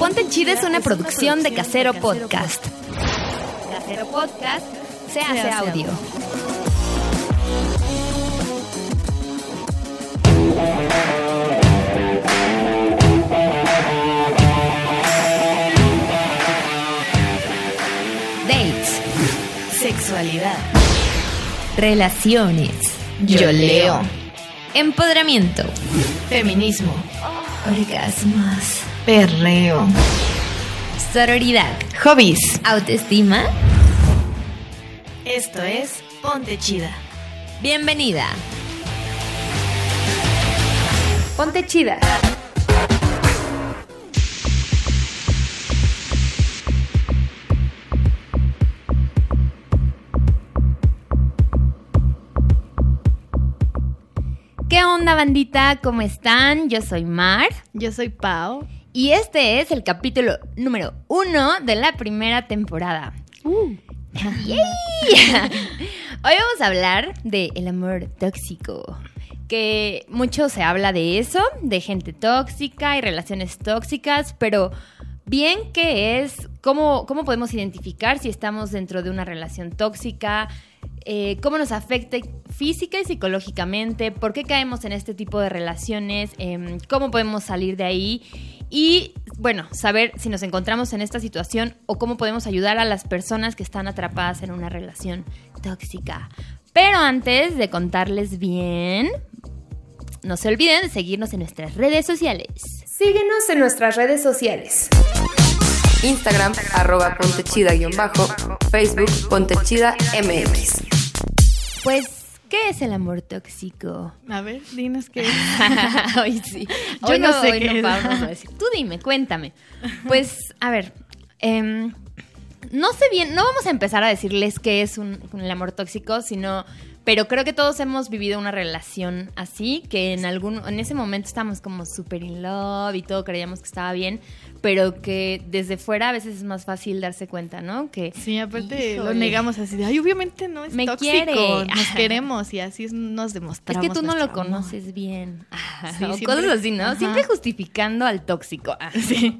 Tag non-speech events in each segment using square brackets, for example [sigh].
Ponte Chida es una producción de Casero Podcast. Casero Podcast se hace audio. Dates. Sexualidad. Relaciones. Yo leo. Empoderamiento. Feminismo. Orgasmos. Perreo. Sororidad. Hobbies. Autoestima. Esto es Ponte Chida. Bienvenida. Ponte chida. ¿Qué onda, bandita? ¿Cómo están? Yo soy Mar. Yo soy Pau. Y este es el capítulo número uno de la primera temporada. ¡Yay! [laughs] Hoy vamos a hablar de el amor tóxico. Que mucho se habla de eso, de gente tóxica y relaciones tóxicas, pero bien que es, ¿cómo, cómo podemos identificar si estamos dentro de una relación tóxica? Eh, cómo nos afecta física y psicológicamente, por qué caemos en este tipo de relaciones, em, cómo podemos salir de ahí y, bueno, saber si nos encontramos en esta situación o cómo podemos ayudar a las personas que están atrapadas en una relación tóxica. Pero antes de contarles bien, no se olviden de seguirnos en nuestras redes sociales. Síguenos en nuestras redes sociales. Instagram, arroba pontechida-bajo, Facebook, pontechida MX. Pues, ¿qué es el amor tóxico? A ver, dinos qué es. [laughs] Hoy sí. [laughs] Yo Hoy no no, sé hoy qué no es. vamos a decir. Tú dime, cuéntame. Pues, a ver, em, no sé bien, no vamos a empezar a decirles qué es un, un amor tóxico, sino, pero creo que todos hemos vivido una relación así, que en algún, en ese momento estábamos como súper in love y todo creíamos que estaba bien, pero que desde fuera a veces es más fácil darse cuenta, ¿no? Que Sí, aparte lo negamos así de, ay, obviamente no es Me tóxico, quiere. nos [laughs] queremos y así es- nos Es demostramos que tú no lo amor. conoces bien. Sí, o siempre- cosas así, ¿no? ajá. Siempre justificando al tóxico. [laughs] Sí.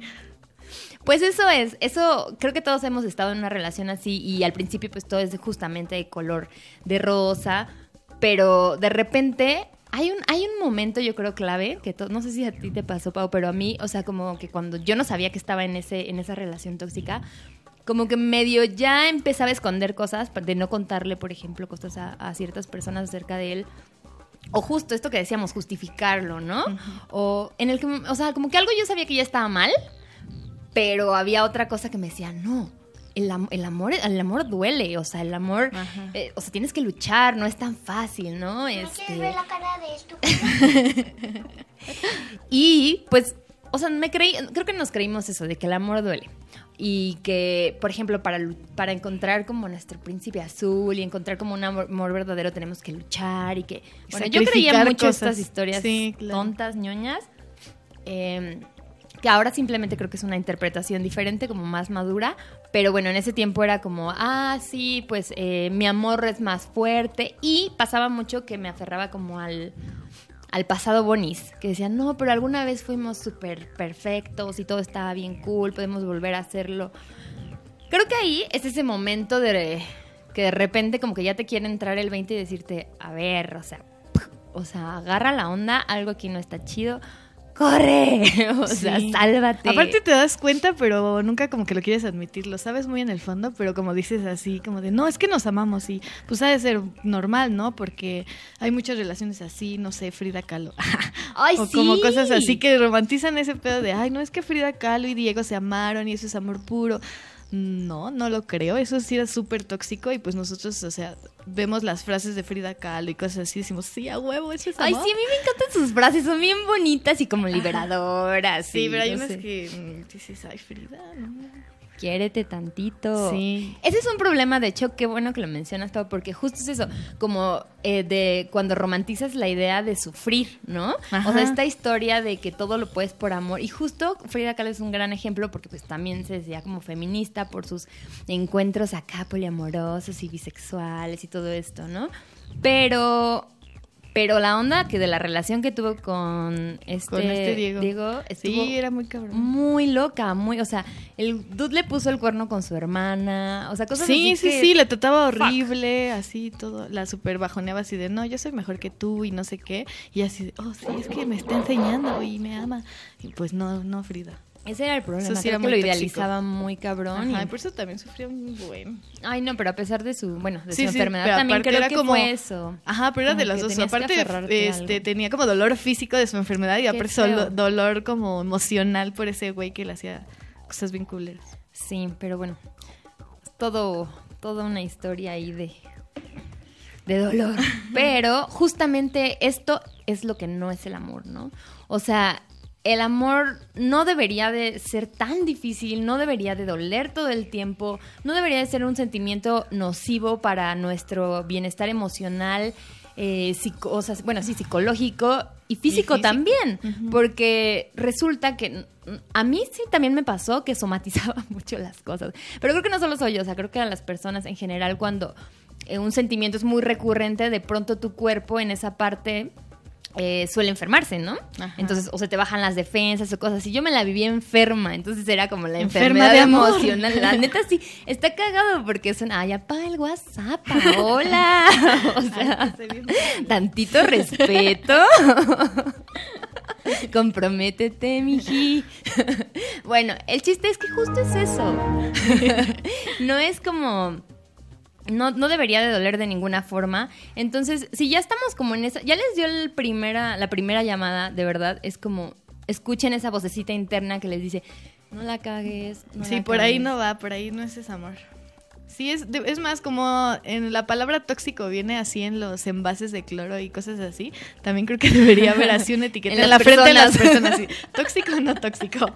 Pues eso es, eso creo que todos hemos estado en una relación así y al principio pues todo es justamente de color de rosa, pero de repente hay un, hay un momento yo creo clave, que no sé si a ti te pasó Pau, pero a mí, o sea, como que cuando yo no sabía que estaba en, ese, en esa relación tóxica, como que medio ya empezaba a esconder cosas, de no contarle, por ejemplo, cosas a, a ciertas personas acerca de él. O justo esto que decíamos, justificarlo, ¿no? O en el que, o sea, como que algo yo sabía que ya estaba mal, pero había otra cosa que me decía, no, el, am- el amor, el amor duele, o sea, el amor, eh, o sea, tienes que luchar, no es tan fácil, ¿no? Este, ¿Quieres ver la cara de estúpido? [laughs] y pues, o sea, me creí, creo que nos creímos eso, de que el amor duele. Y que, por ejemplo, para, para encontrar como nuestro príncipe azul y encontrar como un amor, amor verdadero tenemos que luchar y que... Bueno, yo creía mucho cosas. estas historias Sí, claro. tontas, ñoñas. eh, que ahora simplemente creo que es una interpretación diferente, como más madura, pero bueno, en ese tiempo era como, ah, sí, pues eh, mi amor es más fuerte y pasaba mucho que me aferraba como al, al pasado bonis, que decían, no, pero alguna vez fuimos súper perfectos y todo estaba bien cool, podemos volver a hacerlo. Creo que ahí es ese momento de que de repente como que ya te quiere entrar el 20 y decirte, a ver, o sea, o sea, agarra la onda, algo aquí no está chido, corre, [laughs] o sea, sálvate. Aparte te das cuenta, pero nunca como que lo quieres admitir. Lo sabes muy en el fondo, pero como dices así, como de, no, es que nos amamos y pues ha de ser normal, ¿no? Porque hay muchas relaciones así, no sé, Frida Kahlo. [laughs] Ay, o sí. como cosas así que romantizan ese pedo de, ay, no, es que Frida Kahlo y Diego se amaron y eso es amor puro. No, no lo creo. Eso sí era súper tóxico y pues nosotros, o sea, vemos las frases de Frida Kahlo y cosas así y decimos, sí, a huevo, eso es Ay, amor. sí, a mí me encantan sus frases, son bien bonitas y como liberadoras. Sí, pero hay no unas sé. que mm, dices, ay, Frida, no. Quiérete tantito. Sí. Ese es un problema, de hecho, qué bueno que lo mencionas, Pau, porque justo es eso, como eh, de cuando romantizas la idea de sufrir, ¿no? O sea, esta historia de que todo lo puedes por amor. Y justo Frida Kahlo es un gran ejemplo porque pues también se decía como feminista por sus encuentros acá poliamorosos y bisexuales y todo esto, ¿no? Pero Pero la onda que de la relación que tuvo con este, Con este Diego. estuvo Sí, era muy cabrón. muy loca, muy, o sea, el dude le puso el cuerno con su hermana, o sea, cosas Sí, así sí, que- sí, le trataba horrible, así todo, la super bajoneaba así de, no, yo soy mejor que tú y no sé qué, y así, de, oh, sí, es que me está enseñando y me ama. Y pues no, no, Frida. Ese era el problema, Eso sí creo era que muy lo tóxico. idealizaba muy cabrón. Ajá, y- por eso también sufrió muy bueno. Ay, no, pero a pesar de su, bueno, de Sí, su sí, enfermedad pero también creo era que como- fue eso. Ajá, pero era de las dos. Aparte, este, algo. tenía como dolor físico de su enfermedad y Qué aparte feo. dolor como emocional por ese güey que le hacía cosas bien culeras. Sí, pero bueno, todo, toda una historia ahí de, de dolor. [laughs] Pero justamente esto es lo que no es el amor, ¿no? O sea, el amor no debería de ser tan difícil, no debería de doler todo el tiempo, no debería de ser un sentimiento nocivo para nuestro bienestar emocional, eh, psico- o sea, bueno, sí, psicológico y físico, físico. también, porque resulta que a mí sí también me pasó que somatizaba [laughs] mucho las cosas, pero creo que no solo soy yo, o sea, creo que a las personas en general cuando eh, un sentimiento es muy recurrente, de pronto tu cuerpo en esa parte eh, suele enfermarse, ¿no? Ajá. Entonces, o se te bajan las defensas o cosas así. Yo me la viví enferma, entonces era como la Enferma enfermedad amor. emocional. La neta sí, está cagado porque son, ay, apaga el WhatsApp, hola. [laughs] O sea, tantito respeto. [laughs] Comprométete, miji. [laughs] bueno, el chiste es que justo es eso. no es como no, no debería de doler de ninguna forma. Entonces, si ya estamos como en esa, ya les dio el primera, la primera llamada, de verdad, es como, escuchen esa vocecita interna que les dice, no la cagues. no sí, la por ahí cagues". no va, por ahí no es ese amor. Sí, es, es más como en la palabra tóxico viene así en los envases de cloro y cosas así. También creo que debería haber así una [laughs] etiqueta En la frente de las personas. así, [laughs] tóxico o no tóxico.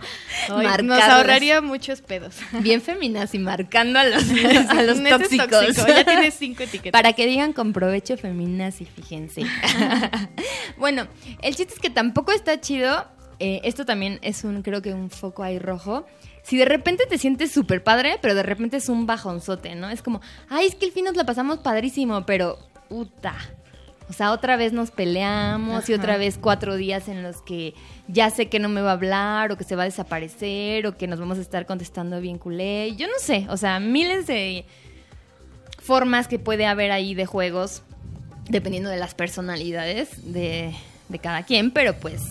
Ay, nos ahorraría muchos pedos. Bien feminazi, marcando a los, [laughs] a los tóxicos. tóxico, Ya tienes cinco etiquetas. Para que digan con provecho feminazi, fíjense. bueno, el chiste es que tampoco está chido. eh, esto también es un, creo que un foco ahí rojo. Si de repente te sientes súper padre, pero de repente es un bajonzote, ¿no? Es como, ay, es que el fin nos la pasamos padrísimo, pero puta. O sea, otra vez nos peleamos y otra vez cuatro días en los que ya sé que no me va a hablar o que se va a desaparecer o que nos vamos a estar contestando bien culé. Yo no sé, o sea, miles de formas que puede haber ahí de juegos dependiendo de las personalidades de, de cada quien, pero pues,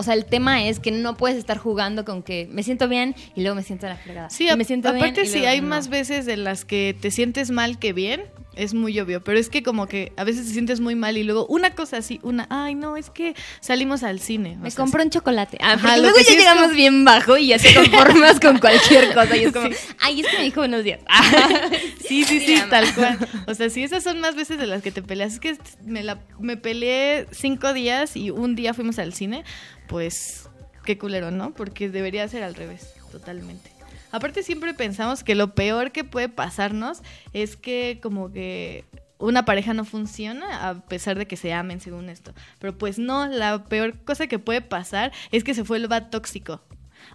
o sea, el tema es que no puedes estar jugando con que me siento bien y luego me siento de la fregada. Sí, Y me siento aparte si hay no. más veces en las que te sientes mal que bien, es muy obvio, pero es que como que a veces te sientes muy mal y luego una cosa así, una, ay no, es que salimos al cine. Me sea, compro un chocolate. Ah, Ajá, luego ya sí llegamos como- bien bajo y ya te conformas con cualquier cosa. Y es como, [laughs] ay, es que me dijo buenos días. [laughs] [laughs] Sí, sí, Sí, sí, tal cual. O sea, sí, esas son más veces de las que te peleas. Es que me, la, me peleé cinco días y un día fuimos al cine, pues qué culero, ¿no? Porque debería ser al revés, totalmente. Aparte siempre pensamos que lo peor que puede pasarnos es que como que una pareja no funciona a pesar de que se amen según esto. Pero pues no, la peor cosa que puede pasar es que se vuelva tóxico.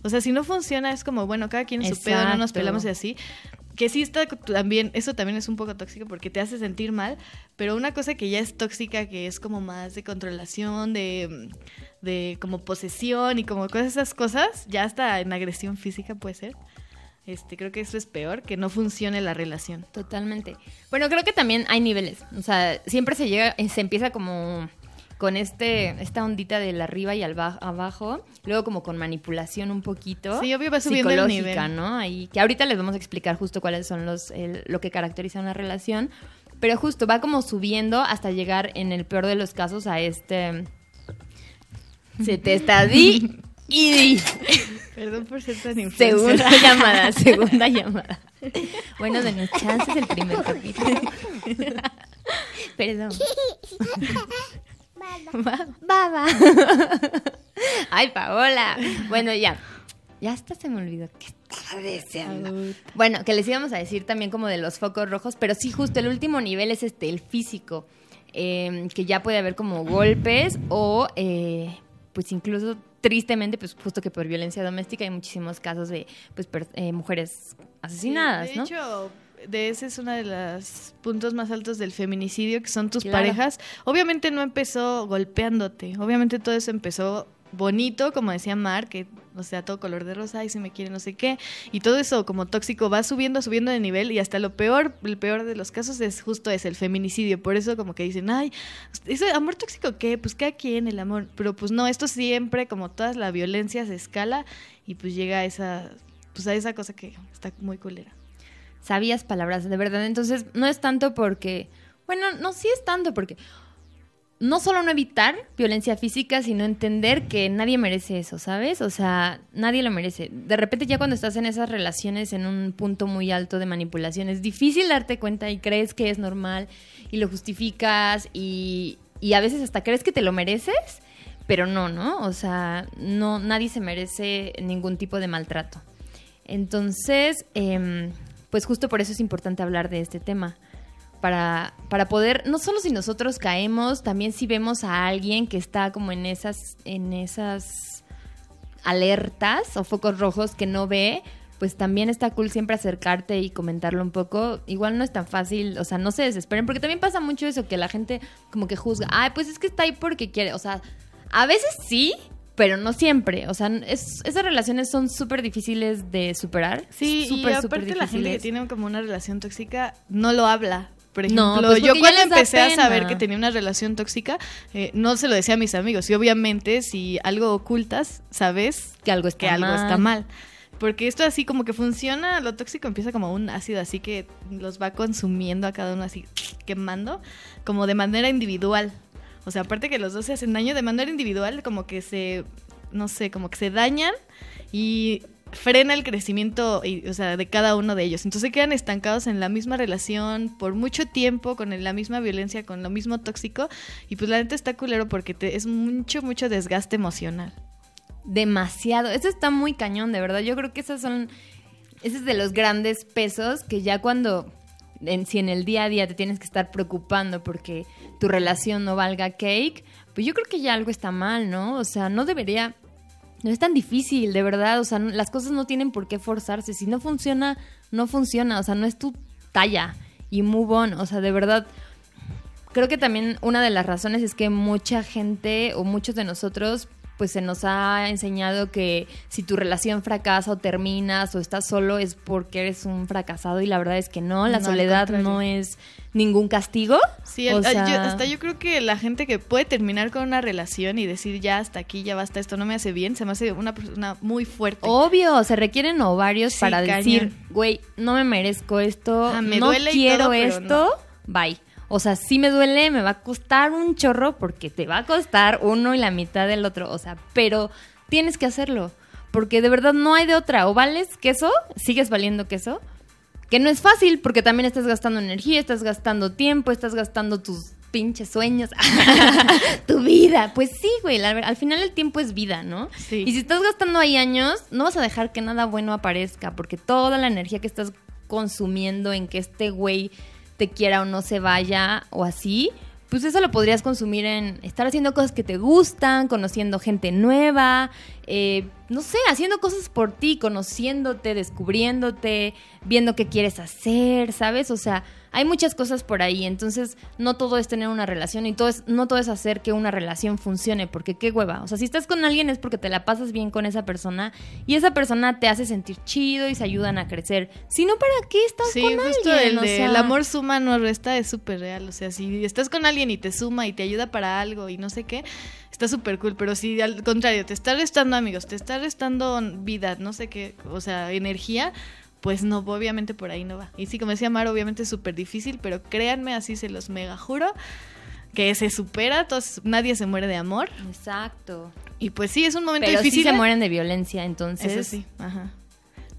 O sea, si no funciona es como, bueno, cada quien en su pedo, no nos pelamos y así. Que sí está también, eso también es un poco tóxico porque te hace sentir mal, pero una cosa que ya es tóxica, que es como más de controlación, de, de como posesión y como todas esas cosas, ya hasta en agresión física puede ser. Este, creo que eso es peor, que no funcione la relación. Totalmente. Bueno, creo que también hay niveles. O sea, siempre se llega, se empieza como con este, esta ondita del arriba y al ba- abajo, luego como con manipulación un poquito. Sí, obvio va subiendo el nivel. ¿no? Ahí, que ahorita les vamos a explicar justo cuáles son los, el- lo que caracteriza una relación, pero justo va como subiendo hasta llegar en el peor de los casos a este... Se te está di [laughs] y. [laughs] Perdón por ser tan influencer. Segunda [laughs] llamada, segunda llamada. Bueno, denos chances el primer capítulo. [laughs] Perdón. Baba. Ay, Paola. Bueno, ya. Ya hasta se me olvidó que estaba deseando. Bueno, que les íbamos a decir también como de los focos rojos, pero sí, justo el último nivel es este, el físico. eh, que ya puede haber como golpes o eh, pues incluso tristemente, pues justo que por violencia doméstica hay muchísimos casos de pues per- eh, mujeres asesinadas, Sí, de ¿no? hecho, de ese es uno de los puntos más altos del feminicidio, que son tus Claro. parejas. Obviamente no empezó golpeándote, obviamente todo eso empezó bonito, como decía Mar, que, o sea, todo color de rosa, y si me quiere no sé qué, y todo eso como tóxico va subiendo, subiendo de nivel, y hasta lo peor, el peor de los casos es justo es el feminicidio, por eso como que dicen, ay, ¿ese amor tóxico qué? Pues cada quien el amor, pero pues no, esto siempre, como toda la violencia se escala, y pues llega a esa, pues a esa cosa que está muy culera. Sabías palabras, de verdad. Entonces, no es tanto porque. Bueno, no, sí es tanto porque. No solo no evitar violencia física, sino entender que nadie merece eso, ¿sabes? O sea, nadie lo merece. De repente ya cuando estás en esas relaciones en un punto muy alto de manipulación, es difícil darte cuenta y crees que es normal y lo justificas y, y a veces hasta crees que te lo mereces, pero no, ¿no? O sea, no, nadie se merece ningún tipo de maltrato. Entonces, em, pues justo por eso es importante hablar de este tema. Para, para poder, no solo si nosotros caemos, también si vemos a alguien que está como en esas, en esas alertas o focos rojos que no ve, pues también está cool siempre acercarte y comentarlo un poco. Igual no es tan fácil, o sea, no se desesperen, porque también pasa mucho eso, que la gente como que juzga, ay, pues es que está ahí porque quiere, o sea, a veces sí, pero no siempre, o sea, es- esas relaciones son súper difíciles de superar. Sí, súper, y aparte la gente que tiene como una relación tóxica no lo habla. Por No, ejemplo, pues yo cuando empecé a saber que tenía una relación tóxica, eh, no se lo decía a mis amigos. Y obviamente, si algo ocultas, sabes Que algo está que algo mal. está mal. Porque esto así como que funciona, lo tóxico empieza como un ácido así que los va consumiendo a cada uno así quemando, como de manera individual. O sea, aparte que los dos se hacen daño de manera individual, como que se, no sé, como que se dañan y frena el crecimiento, y, o sea, de cada uno de ellos. Entonces quedan estancados en la misma relación por mucho tiempo, con la misma violencia, con lo mismo tóxico. Y pues la neta está culero porque te, es mucho, mucho desgaste emocional. Demasiado. Eso está muy cañón, de verdad. Yo creo que esos son. Ese es de los grandes pesos que ya cuando. En, si en el día a día te tienes que estar preocupando porque tu relación no valga cake, pues yo creo que ya algo está mal, ¿no? O sea, no debería. No es tan difícil, de verdad. O sea, las cosas no tienen por qué forzarse. Si no funciona, no funciona. O sea, no es tu talla. Y move on. O sea, de verdad. Creo que también una de las razones es que mucha gente o muchos de nosotros pues se nos ha enseñado que si tu relación fracasa o terminas o estás solo es porque eres un fracasado y la verdad es que no, la No, soledad no es ningún castigo. Sí, O el- sea, yo- hasta yo creo que la gente que puede terminar con una relación y decir ya hasta aquí, ya basta, esto no me hace bien, se me hace una persona muy fuerte. Obvio, se requieren ovarios Sí, para decir, güey, no me merezco esto, Ah, me no duele y quiero todo, esto, bye. O sea, sí me duele, me va a costar un chorro porque te va a costar uno y la mitad del otro. O sea, pero tienes que hacerlo. Porque de verdad no hay de otra. O vales queso, sigues valiendo queso. Que no es fácil porque también estás gastando energía, estás gastando tiempo, estás gastando tus pinches sueños, [laughs] tu vida. Pues sí, güey, ver- al final el tiempo es vida, ¿no? Sí. Y si estás gastando ahí años, no vas a dejar que nada bueno aparezca, porque toda la energía que estás consumiendo en que este güey te quiera o no se vaya o así, pues eso lo podrías consumir en estar haciendo cosas que te gustan, conociendo gente nueva, eh, no sé, haciendo cosas por ti, conociéndote, descubriéndote, viendo qué quieres hacer, ¿sabes? O sea, hay muchas cosas por ahí, entonces no todo es tener una relación y todo es, no todo es hacer que una relación funcione, porque qué hueva. O sea, si estás con alguien es porque te la pasas bien con esa persona y esa persona te hace sentir chido y se ayudan a crecer. Si no, ¿para qué estás Sí, con justo alguien? el O sea, el amor suma no resta es súper real. O sea, si estás con alguien y te suma y te ayuda para algo y no sé qué, está súper cool. Pero si al contrario, te está restando amigos, te está restando vida, no sé qué, o sea, energía, pues no, obviamente por ahí no va. Y sí, como decía Mar, obviamente es súper difícil, pero créanme, así se los mega juro, que se supera, todos, nadie se muere de amor. Exacto. Y pues sí, es un momento Pero difícil. sí se ¿eh? mueren de violencia, entonces... Eso sí, ajá.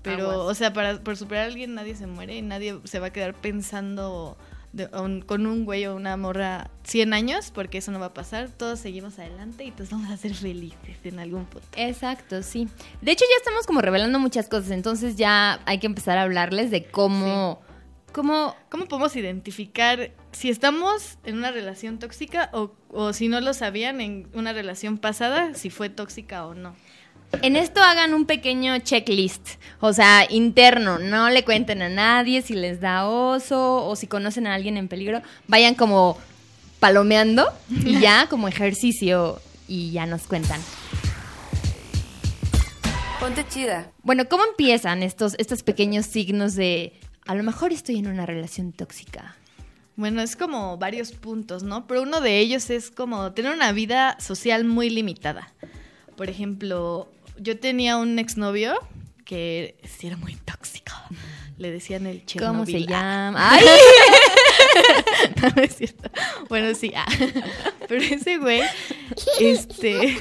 Pero, Aguas. o sea, para por superar a alguien nadie se muere y nadie se va a quedar pensando de- un- con un güey o una morra 100 años, porque eso no va a pasar. Todos seguimos adelante y todos vamos a ser felices en algún punto. Exacto, sí. De hecho, ya estamos como revelando muchas cosas, entonces ya hay que empezar a hablarles de cómo... cómo ¿Cómo podemos identificar si estamos en una relación tóxica o, o si no lo sabían en una relación pasada, si fue tóxica o no? En esto hagan un pequeño checklist, o sea, interno, no le cuenten a nadie si les da oso o si conocen a alguien en peligro, vayan como palomeando y ya [laughs] como ejercicio y ya nos cuentan. Ponte chida. Bueno, ¿cómo empiezan estos, estos pequeños signos de a lo mejor estoy en una relación tóxica? Bueno, es como varios puntos, ¿no? Pero uno de ellos es como tener una vida social muy limitada. Por ejemplo, yo tenía un exnovio que sí era muy tóxico. Le decían el Chernobyl. ¿Cómo se Ah, llama? [laughs] ¡Ay! [laughs] no, no es cierto. Bueno, sí. ah. [laughs] Pero ese güey, este...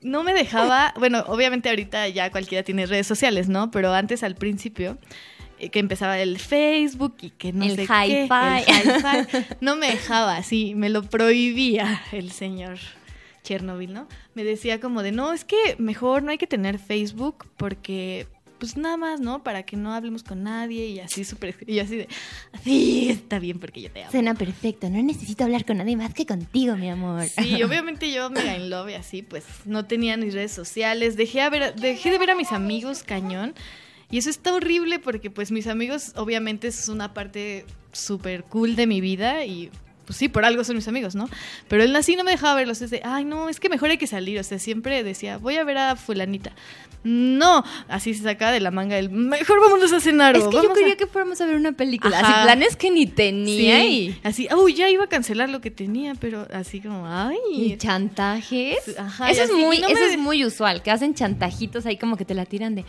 No me dejaba, bueno, obviamente ahorita ya cualquiera tiene redes sociales, ¿no? Pero antes al principio eh, que empezaba el Facebook y que no El sé qué, el hi-fi, no me dejaba, sí, me lo prohibía el señor Chernobyl, ¿no? Me decía como de, no, es que mejor no hay que tener Facebook porque, pues nada más, ¿no? Para que no hablemos con nadie y así súper, [laughs] y así de, sí, está bien porque yo te amo. Cena perfecto, no necesito hablar con nadie más que contigo, mi amor. Sí, [laughs] obviamente yo mega in love y así, pues no tenía ni redes sociales, dejé, a ver, dejé de ver a mis amigos cañón. Y eso está horrible porque pues mis amigos obviamente es una parte súper cool de mi vida y pues sí, por algo son mis amigos, ¿no? Pero él así no me dejaba verlos, es de, ay no, es que mejor hay que salir, o sea, siempre decía, voy a ver a fulanita. No, así se sacaba de la manga el, mejor vámonos a cenar. Es que yo vamos a-". quería que fuéramos a ver una película. Ajá. Así planes que ni tenía Sí, y, así, uy, ya iba a cancelar lo que tenía, pero así como, ay. y chantajes. Ajá, eso es así, muy, no eso me- es muy usual, que hacen chantajitos ahí como que te la tiran de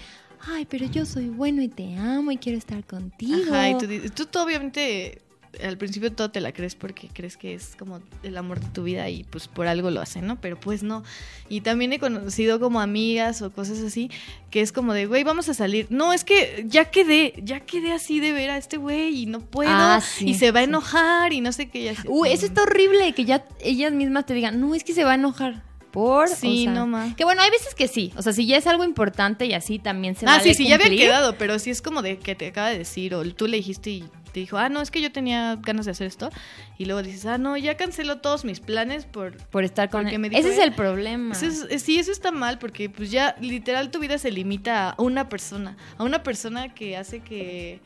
ay, pero yo soy bueno y te amo y quiero estar contigo. Ajá, y tú, tú, tú obviamente al principio todo te la crees porque crees que es como el amor de tu vida y pues por algo lo hacen, ¿no? Pero pues no. Y también he conocido como amigas o cosas así que es como de, güey, vamos a salir. No, es que ya quedé, ya quedé así de ver a este güey y no puedo Ah, sí, y se va a sí. enojar y no sé qué. y así. Uy, eso está horrible, que ya ellas mismas te digan, no, es que se va a enojar. Por, Sí, o sea, no. Que bueno, hay veces que sí. O sea, si ya es algo importante y así también se Ah, vale sí, sí, ya habían quedado, pero sí es como de que te acaba de decir, o tú le dijiste y te dijo, ah, no, es que yo tenía ganas de hacer esto. Y luego dices, ah, no, ya canceló todos mis planes por. Por estar con me dijo Ese es el problema. Eso es- eh, sí, eso está mal, porque pues ya literal tu vida se limita a una persona, a una persona que hace que.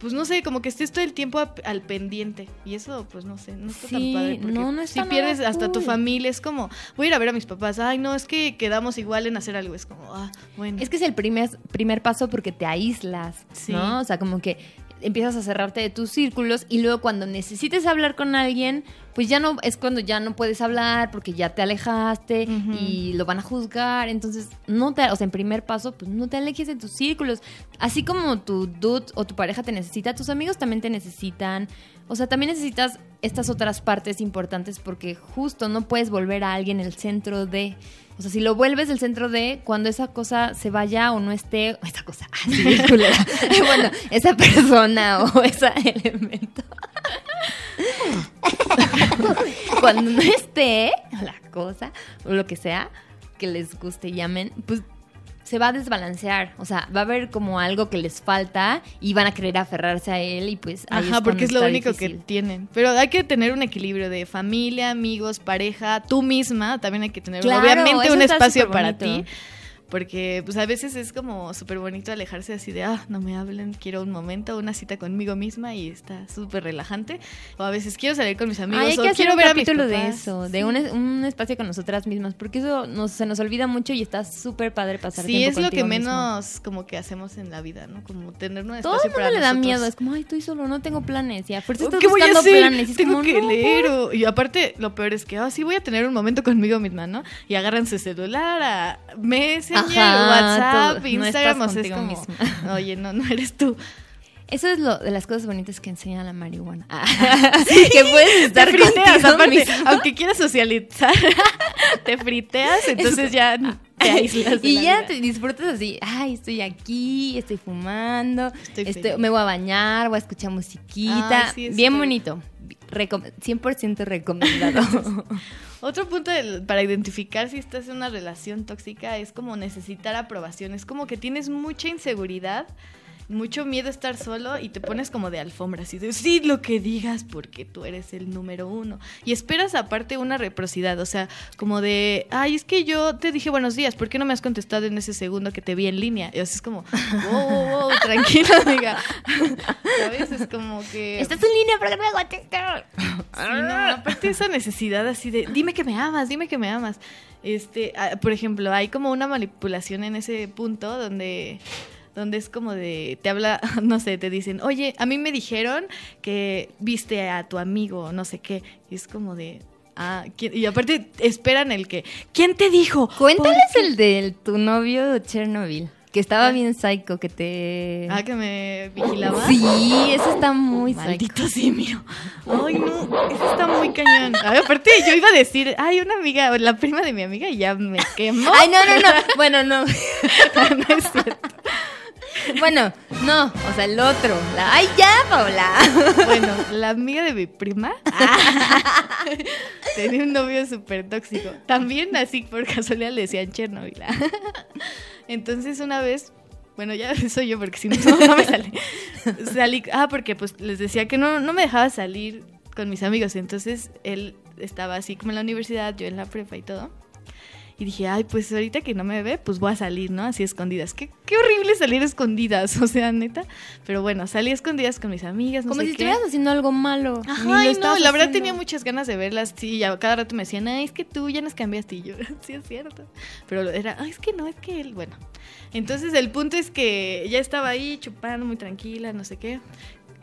Pues no sé, como que estés todo el tiempo a- al pendiente. Y eso, pues no sé, no está tan padre. Porque no, no si está nada pierdes hasta tu familia, es como, voy a ir a ver a mis papás. Ay, no, es que quedamos igual en hacer algo. Es como, ah, bueno. Es que es el primer, primer paso porque te aíslas, Sí. ¿no? O sea, como que empiezas a cerrarte de tus círculos y luego cuando necesites hablar con alguien, pues ya no, es cuando ya no puedes hablar porque ya te alejaste y lo van a juzgar. Entonces, no te, o sea, en primer paso, pues no te alejes de tus círculos. Así como tu dude o tu pareja te necesita, tus amigos también te necesitan. O sea, también necesitas estas otras partes importantes porque justo no puedes volver a alguien el centro de... O sea, si lo vuelves el centro de, cuando esa cosa se vaya o no esté, [laughs] esa cosa, así [laughs] culera. [laughs] bueno, esa persona o ese elemento. cuando no esté la cosa o lo que sea que les guste y llamen, pues se va a desbalancear. O sea, va a haber como algo que les falta y van a querer aferrarse a él y pues ahí Ajá, porque es lo único que tienen. Pero hay que tener un equilibrio de familia, amigos, pareja, tú misma. También hay que tener Claro, obviamente un espacio para ti. Porque pues a veces es como súper bonito alejarse así de, ah, no me hablen, quiero un momento, una cita conmigo misma y está súper relajante. O a veces quiero salir con mis amigos Ay, hay o que hacer quiero un ver capítulo de eso, de Sí. un, un espacio con nosotras mismas, porque eso nos, se nos olvida mucho y está súper padre pasar Sí, tiempo es lo que mismo. menos como que hacemos en la vida, ¿no? Como tener un espacio Todo el mundo para le da miedo, es como, ay, estoy solo, no tengo planes. Y a fuerza estás ¿Qué voy a buscando hacer? planes. Y es Tengo como, que no, leer. o- Y aparte, lo peor es que, ah, sí, voy a tener un momento conmigo misma, ¿no? Y agarran su celular a Messenger, Ajá, WhatsApp. No Instagram, estás o sea, es como, misma. [laughs] oye, no, no eres tú. Eso es lo de las cosas bonitas que enseña la marihuana. [laughs] que puedes estar te friteas, aparte, mismo. aunque quieras socializar, [laughs] te friteas, entonces ya te aíslas y ya vida. te disfrutas así, ay, estoy aquí, estoy fumando, Estoy estoy- feliz. me voy a bañar, voy a escuchar musiquita. Ay, sí, es Bien bonito. Recom- 100% recomendado. [laughs] Otro punto para identificar si estás en una relación tóxica es como necesitar aprobación. Es como que tienes mucha inseguridad mucho miedo estar solo y te pones como de alfombra, así de sí lo que digas porque tú eres el número uno. Y esperas aparte una reciprocidad, o sea, como de, ay, es que yo te dije buenos días, ¿por qué no me has contestado en ese segundo que te vi en línea? Y así es como, wow, wow, wow, [laughs] tranquila, amiga. [laughs] ¿Sabes? Es como que... Estás en línea, pero que no me contestas. Sí, no, aparte esa necesidad así de, dime que me amas, dime que me amas. Este, ah, por ejemplo, hay como una manipulación en ese punto donde donde es como de, te habla, [laughs] no sé, te dicen, oye, a mí me dijeron que viste a tu amigo, no sé qué, y es como de, ah, ¿quién? y aparte esperan el que, ¿quién te dijo? Cuéntales el de tu novio Chernobyl, que estaba bien psycho, que te... Ah, que me vigilaba. Sí, eso está muy psycho. Maldito simio. Ay, no, eso está muy cañón. A ver, aparte, yo iba a decir, ay, una amiga, la prima de mi amiga, y ya me quemó. Ay, no, no, no. [laughs] Bueno, [laughs] no. no es cierto. [laughs] Bueno, no. O sea, el otro. La- Ay, ya, Paula. [laughs] Bueno, la amiga de mi prima [laughs] tenía un novio súper tóxico. También así por casualidad le decían Chernobyl. Entonces una vez, bueno, ya soy yo porque si no, no me sale. Salí, ah, porque pues les decía que no, no me dejaba salir con mis amigos. Entonces él estaba así como en la universidad, yo en la prepa y todo. Y dije, ay, pues ahorita que no me ve, pues voy a salir, ¿no? Así escondidas. Qué, qué horrible salir escondidas, [laughs] o sea, neta. Pero bueno, salí escondidas con mis amigas, no Como sé si qué. estuvieras haciendo algo malo. Ni Ajá, lo ay, no, la verdad tenía muchas ganas de verlas. Sí, ya cada rato me decían, ay, es que tú ya nos cambiaste. Y yo, [laughs] sí, es cierto. Pero era, ay, es que no, es que él, bueno. Entonces el punto es que ya estaba ahí chupando muy tranquila, no sé qué.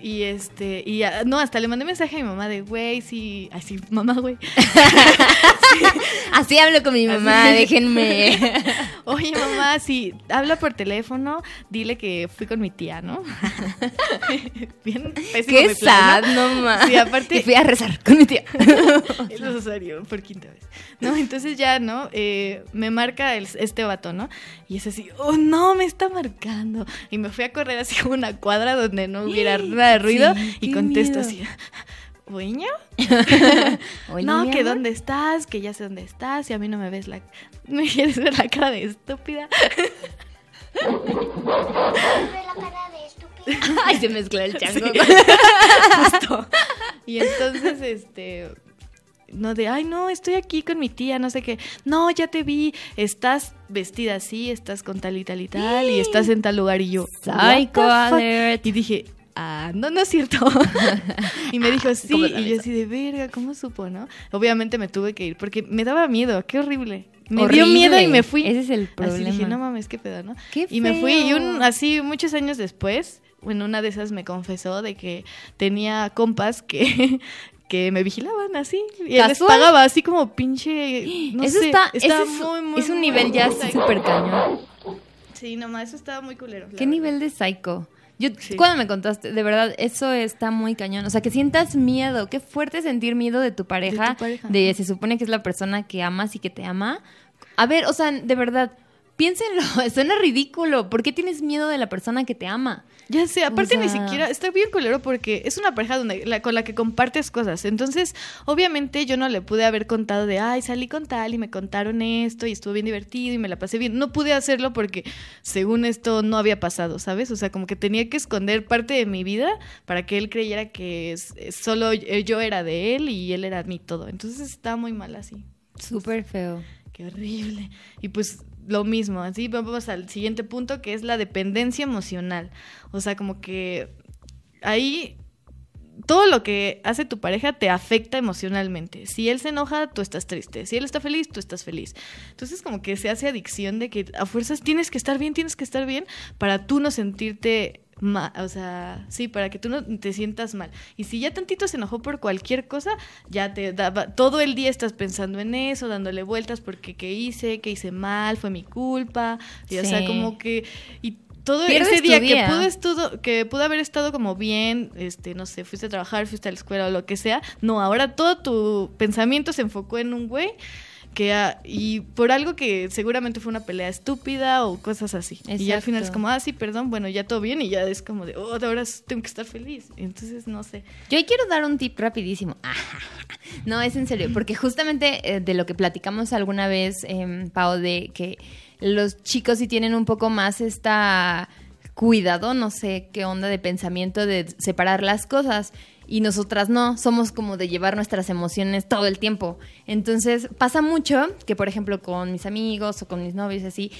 Y este, y ah, no, hasta le mandé mensaje a mi mamá de, güey, sí, así, mamá, güey. [laughs] [laughs] Así hablo con mi mamá, Así. déjenme. [laughs] Oye, mamá, si habla por teléfono, dile que fui con mi tía, ¿no? [laughs] Bien pésimo Qué mi sad, ¿no? más. Sí, aparte- Y fui a rezar con mi tía. Es necesario, por quinta vez. No, entonces ya, ¿no? Eh, me marca el- este vato, ¿no? Y es así, oh no, me está marcando. Y me fui a correr así como una cuadra donde no hubiera nada de ruido Sí, y contesto miedo. así, ¿Dueño? [laughs] No, que dónde estás, que ya sé dónde estás y a mí no me ves la... [laughs] ¿Me quieres ver la cara de estúpida? La cara de estúpida. Ay, se mezcló el chango. [laughs] Justo. Y entonces, este. No, de, ay, no, estoy aquí con mi tía, no sé qué. No, ya te vi, estás vestida así, estás con tal y tal y tal, y estás en tal lugar. Y yo, Psycho alert. Y dije, ah, no, no es cierto. [laughs] y me dijo, sí, Como la y yo así de, verga, ¿cómo supo, no? Obviamente me tuve que ir, porque me daba miedo, qué horrible. Me Horrible. dio miedo y me fui. Ese es el Así problema. dije, no mames, qué pedo, ¿no? Qué y me fui, y un, así muchos años después, en una de esas me confesó de que tenía compas que, [laughs] que me vigilaban así. Y él pagaba así como pinche. No eso sé, está, estaba ese es, muy, muy, es un muy, nivel ya muy súper cañón. Sí, nomás, eso estaba muy culero. ¿Qué verdad. nivel de psycho? Yo, Sí. cuando me contaste, de verdad, eso está muy cañón. O sea, que sientas miedo. Qué fuerte sentir miedo de tu pareja. De tu pareja. de- se supone que es la persona que amas y que te ama. A ver, o sea, de verdad, piénsenlo. [laughs] Suena ridículo. ¿Por qué tienes miedo de la persona que te ama? Ya sé, aparte ni sea- siquiera, está bien culero porque es una pareja donde, la- con la que compartes cosas. Entonces, obviamente yo no le pude haber contado de, ay, salí con tal y me contaron esto y estuvo bien divertido y me la pasé bien. No pude hacerlo porque según esto no había pasado, ¿sabes? O sea, como que tenía que esconder parte de mi vida para que él creyera que solo yo era de él y él era mi todo. Entonces está muy mal así. Súper feo. Qué horrible. Y pues lo mismo, así vamos al siguiente punto que es la dependencia emocional. O sea, como que ahí todo lo que hace tu pareja te afecta emocionalmente. Si él se enoja, tú estás triste. Si él está feliz, tú estás feliz. Entonces como que se hace adicción de que a fuerzas tienes que estar bien, tienes que estar bien para tú no sentirte mal. O sea, sí, para que tú no te sientas mal. Y si ya tantito se enojó por cualquier cosa, ya te daba, todo el día estás pensando en eso, dándole vueltas porque qué hice, qué hice mal, fue mi culpa. Y, O sea, como que... Y todo Pierdes ese día, día. que pudo estudo, que pudo haber estado como bien, este, no sé, fuiste a trabajar, fuiste a la escuela o lo que sea. No, ahora todo tu pensamiento se enfocó en un güey que ah, y por algo que seguramente fue una pelea estúpida o cosas así. Y ya al final es Exacto. como, ah, sí, perdón, bueno, ya todo bien y ya es como de, oh, ahora tengo que estar feliz. Entonces, no sé. Yo ahí quiero dar un tip rapidísimo. [laughs] No, es en serio, porque justamente eh, de lo que platicamos alguna vez, eh, Pau, de que los chicos sí tienen un poco más esta cuidado, no sé qué onda de pensamiento de separar las cosas. Y nosotras no, somos como de llevar nuestras emociones todo el tiempo. Entonces pasa mucho que, por ejemplo, con mis amigos o con mis novios así,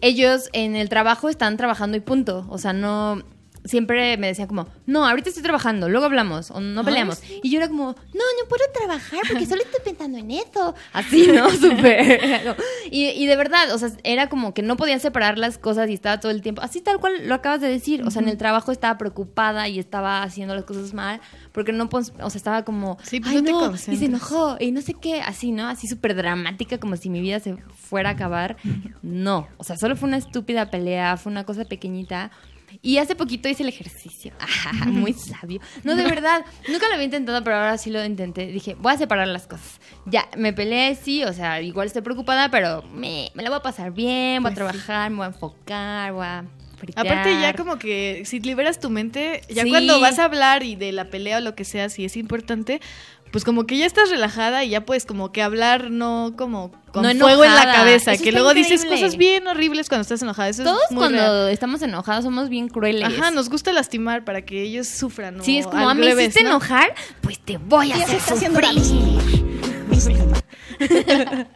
ellos en el trabajo están trabajando y punto. O sea, no, siempre me decían como, no, ahorita estoy trabajando, luego hablamos o no peleamos. Y yo era como, no, no puedo trabajar porque solo estoy pensando en eso. Así, ¿no? [laughs] Súper. y, y de verdad, o sea, era como que no podían separar las cosas y estaba todo el tiempo, así tal cual lo acabas de decir. O sea, en el trabajo estaba preocupada y estaba haciendo las cosas mal porque no, o sea, estaba como, Sí, pues ay no y se enojó y no sé qué, así, ¿no? Así súper dramática como si mi vida se fuera a acabar. [laughs] No, o sea, solo fue una estúpida pelea, fue una cosa pequeñita. Y hace poquito hice el ejercicio. [laughs] Muy sabio. No, de verdad, nunca lo había intentado, pero ahora sí lo intenté. Dije, voy a separar las cosas. Ya, me peleé, sí, o sea, igual estoy preocupada, pero me, me la voy a pasar bien, voy a Pues trabajar, me voy a enfocar, voy a fritear. Aparte ya como que si liberas tu mente, ya Sí. cuando vas a hablar y de la pelea o lo que sea, si es importante, pues como que ya estás relajada y ya puedes como que hablar no como con No fuego en la cabeza, que luego dices cosas bien horribles cuando estás enojada. Eso Todos es muy cuando real. estamos enojados somos bien crueles. Ajá, nos gusta lastimar para que ellos sufran. Sí, es como, al ah, revés, hiciste ¿no? enojar, pues te voy a hacer sufrir. [laughs]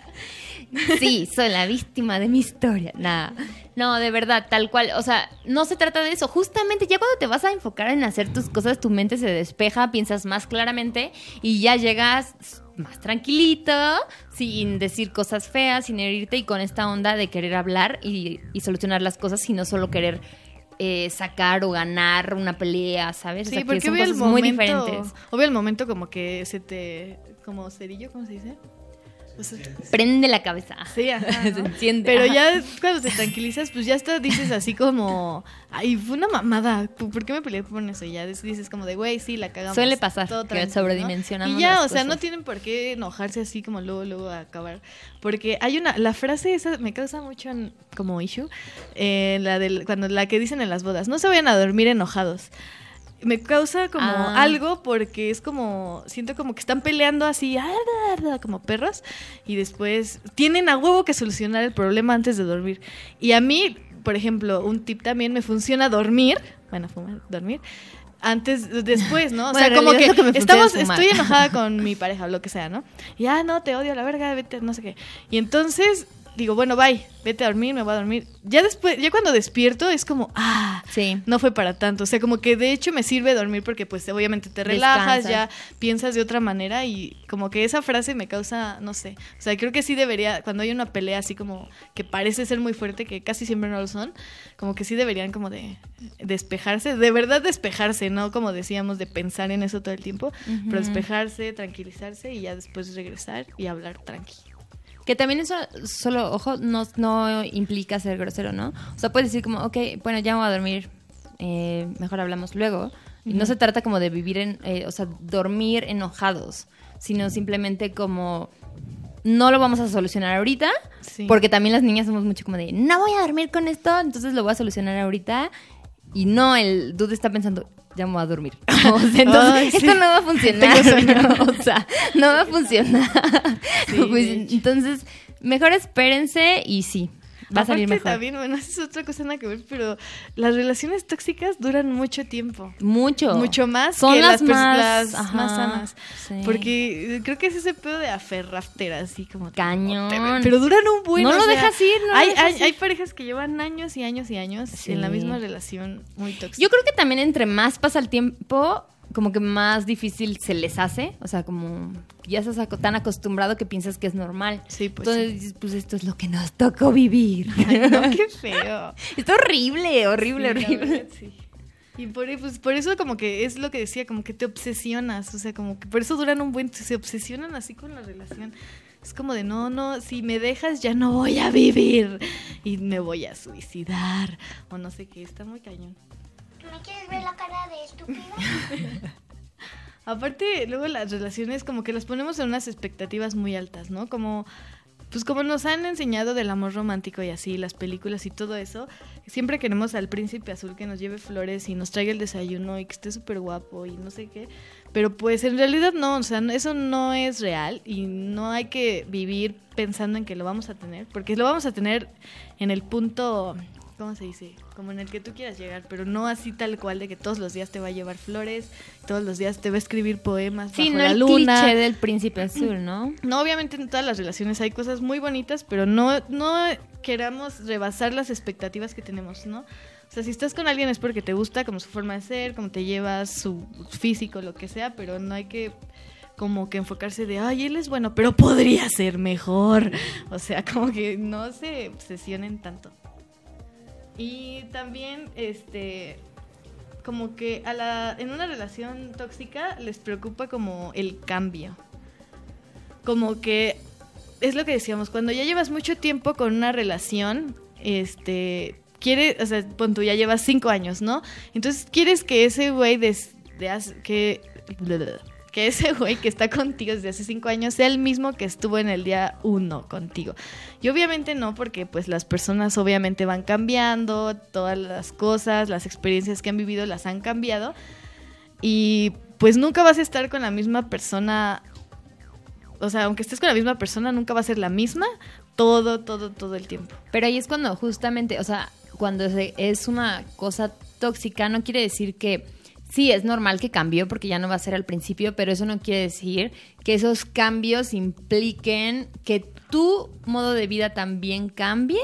Sí, soy la víctima de mi historia. Nada. No, de verdad, tal cual. O sea, no se trata de eso. Justamente ya cuando te vas a enfocar en hacer tus cosas, tu mente se despeja, piensas más claramente y ya llegas más tranquilito, sin decir cosas feas, sin herirte y con esta onda de querer hablar y, y solucionar las cosas y no solo querer eh, sacar o ganar una pelea, ¿sabes? O Sí, sea, que porque son obvio el cosas muy momento, diferentes. obvio el momento como que se te, como cerillo, ¿cómo se dice? O sea, Prende la cabeza. Sí, ajá, [laughs] Se ¿no? enciende. Pero ajá. ya cuando te tranquilizas, pues ya hasta dices así como, ay, fue una mamada, ¿por qué me peleé por eso? Y ya dices como de, güey, sí, la cagamos. Suele pasar todo que sobredimensionamos ¿no? Y ya, las o sea, no cosas. tienen por qué enojarse así como luego, luego a acabar. Porque hay una, la frase esa me causa mucho en- como issue, eh, la del, cuando la que dicen en las bodas, no se vayan a dormir enojados. Me causa como Ah. algo porque es como, siento como que están peleando así, como perros, y después tienen a huevo que solucionar el problema antes de dormir. Y a mí, por ejemplo, un tip también me funciona dormir, bueno, fumar, dormir, antes, después, ¿no? O Bueno, sea, como que estamos, estoy enojada [laughs] con mi pareja o lo que sea, ¿no? Y ah, no, te odio la verga, vete, no sé qué. Y entonces digo, bueno, bye, vete a dormir, me voy a dormir. Ya después, ya cuando despierto es como, ah, Sí. no fue para tanto. O sea, como que de hecho me sirve dormir porque pues obviamente te relajas, ya piensas de otra manera y como que esa frase me causa, no sé. O sea, creo que sí debería, cuando hay una pelea así como que parece ser muy fuerte, que casi siempre no lo son, como que sí deberían como de despejarse, de verdad despejarse, no como decíamos de pensar en eso todo el tiempo, pero despejarse, tranquilizarse y ya después regresar y hablar tranquilo. Que también eso, solo, ojo, no, no implica ser grosero, ¿no? O sea, puedes decir como, ok, bueno, ya me voy a dormir, eh, mejor hablamos luego. Y no se trata como de vivir en, eh, o sea, dormir enojados, sino simplemente como, no lo vamos a solucionar ahorita, Sí. porque también las niñas somos mucho como de, no voy a dormir con esto, entonces lo voy a solucionar ahorita. Y no, el dude está pensando, ya me voy a dormir. [laughs] O sea, entonces, Ay, sí. esto no va a funcionar. Tengo. [laughs] O sea, no va a funcionar. Sí, Pues, entonces, mejor espérense y sí, va a salir mejor. también, bueno, eso es otra cosa nada que ver, pero las relaciones tóxicas duran mucho tiempo. Mucho. Mucho más Son que las, más, las más sanas. sí. Porque creo que es ese pedo de aferraftera, así como... Cañón. Pero duran un buen No lo sea, dejas ir, no lo hay, dejas hay, ir. hay parejas que llevan años y años y años Sí. en la misma relación muy tóxica. Yo creo que también entre más pasa el tiempo, como que más difícil se les hace. O sea, como ya estás tan acostumbrado que piensas que es normal. Sí, pues Entonces, dices, pues esto es lo que nos tocó vivir. Ay, no, qué feo. [laughs] Está horrible, horrible, Sí, horrible. verdad, sí. Y por, pues, por eso como que es lo que decía, como que te obsesionas, o sea, como que por eso duran un buen, se obsesionan así con la relación. Es como de, no, no, si me dejas ya no voy a vivir y me voy a suicidar o no sé qué, está muy cañón. ¿Me quieres ver la cara de estúpida? [laughs] Aparte, luego las relaciones como que las ponemos en unas expectativas muy altas, ¿no? Como pues como nos han enseñado del amor romántico y así, las películas y todo eso, siempre queremos al príncipe azul que nos lleve flores y nos traiga el desayuno y que esté súper guapo y no sé qué. Pero pues en realidad no, o sea, eso no es real y no hay que vivir pensando en que lo vamos a tener, porque lo vamos a tener en el punto ¿cómo se dice? Como en el que tú quieras llegar, pero no así tal cual de que todos los días te va a llevar flores, todos los días te va a escribir poemas Sí, bajo no la el luna. cliché del príncipe azul, ¿no? [clears throat] No, obviamente en todas las relaciones hay cosas muy bonitas, pero no, no queramos rebasar las expectativas que tenemos, ¿no? O sea, si estás con alguien es porque te gusta como su forma de ser, como te llevas, su físico, lo que sea, pero no hay que como que enfocarse de, ay, él es bueno, pero podría ser mejor. O sea, como que no se obsesionen tanto. Y también, este, como que a la, en una relación tóxica les preocupa como el cambio. Como que es lo que decíamos, cuando ya llevas mucho tiempo con una relación, este, quiere, o sea, pon tú ya llevas cinco años, ¿no? Entonces quieres que ese güey des- que que ese güey que está contigo desde hace cinco años sea el mismo que estuvo en el día uno contigo. Y obviamente no, porque pues las personas obviamente van cambiando, todas las cosas, las experiencias que han vivido las han cambiado. Y pues nunca vas a estar con la misma persona. O sea, aunque estés con la misma persona, nunca va a ser la misma todo, todo, todo el tiempo. Pero ahí es cuando justamente, o sea, cuando es una cosa tóxica, no quiere decir que sí, es normal que cambió porque ya no va a ser al principio, pero eso no quiere decir que esos cambios impliquen que tu modo de vida también cambie.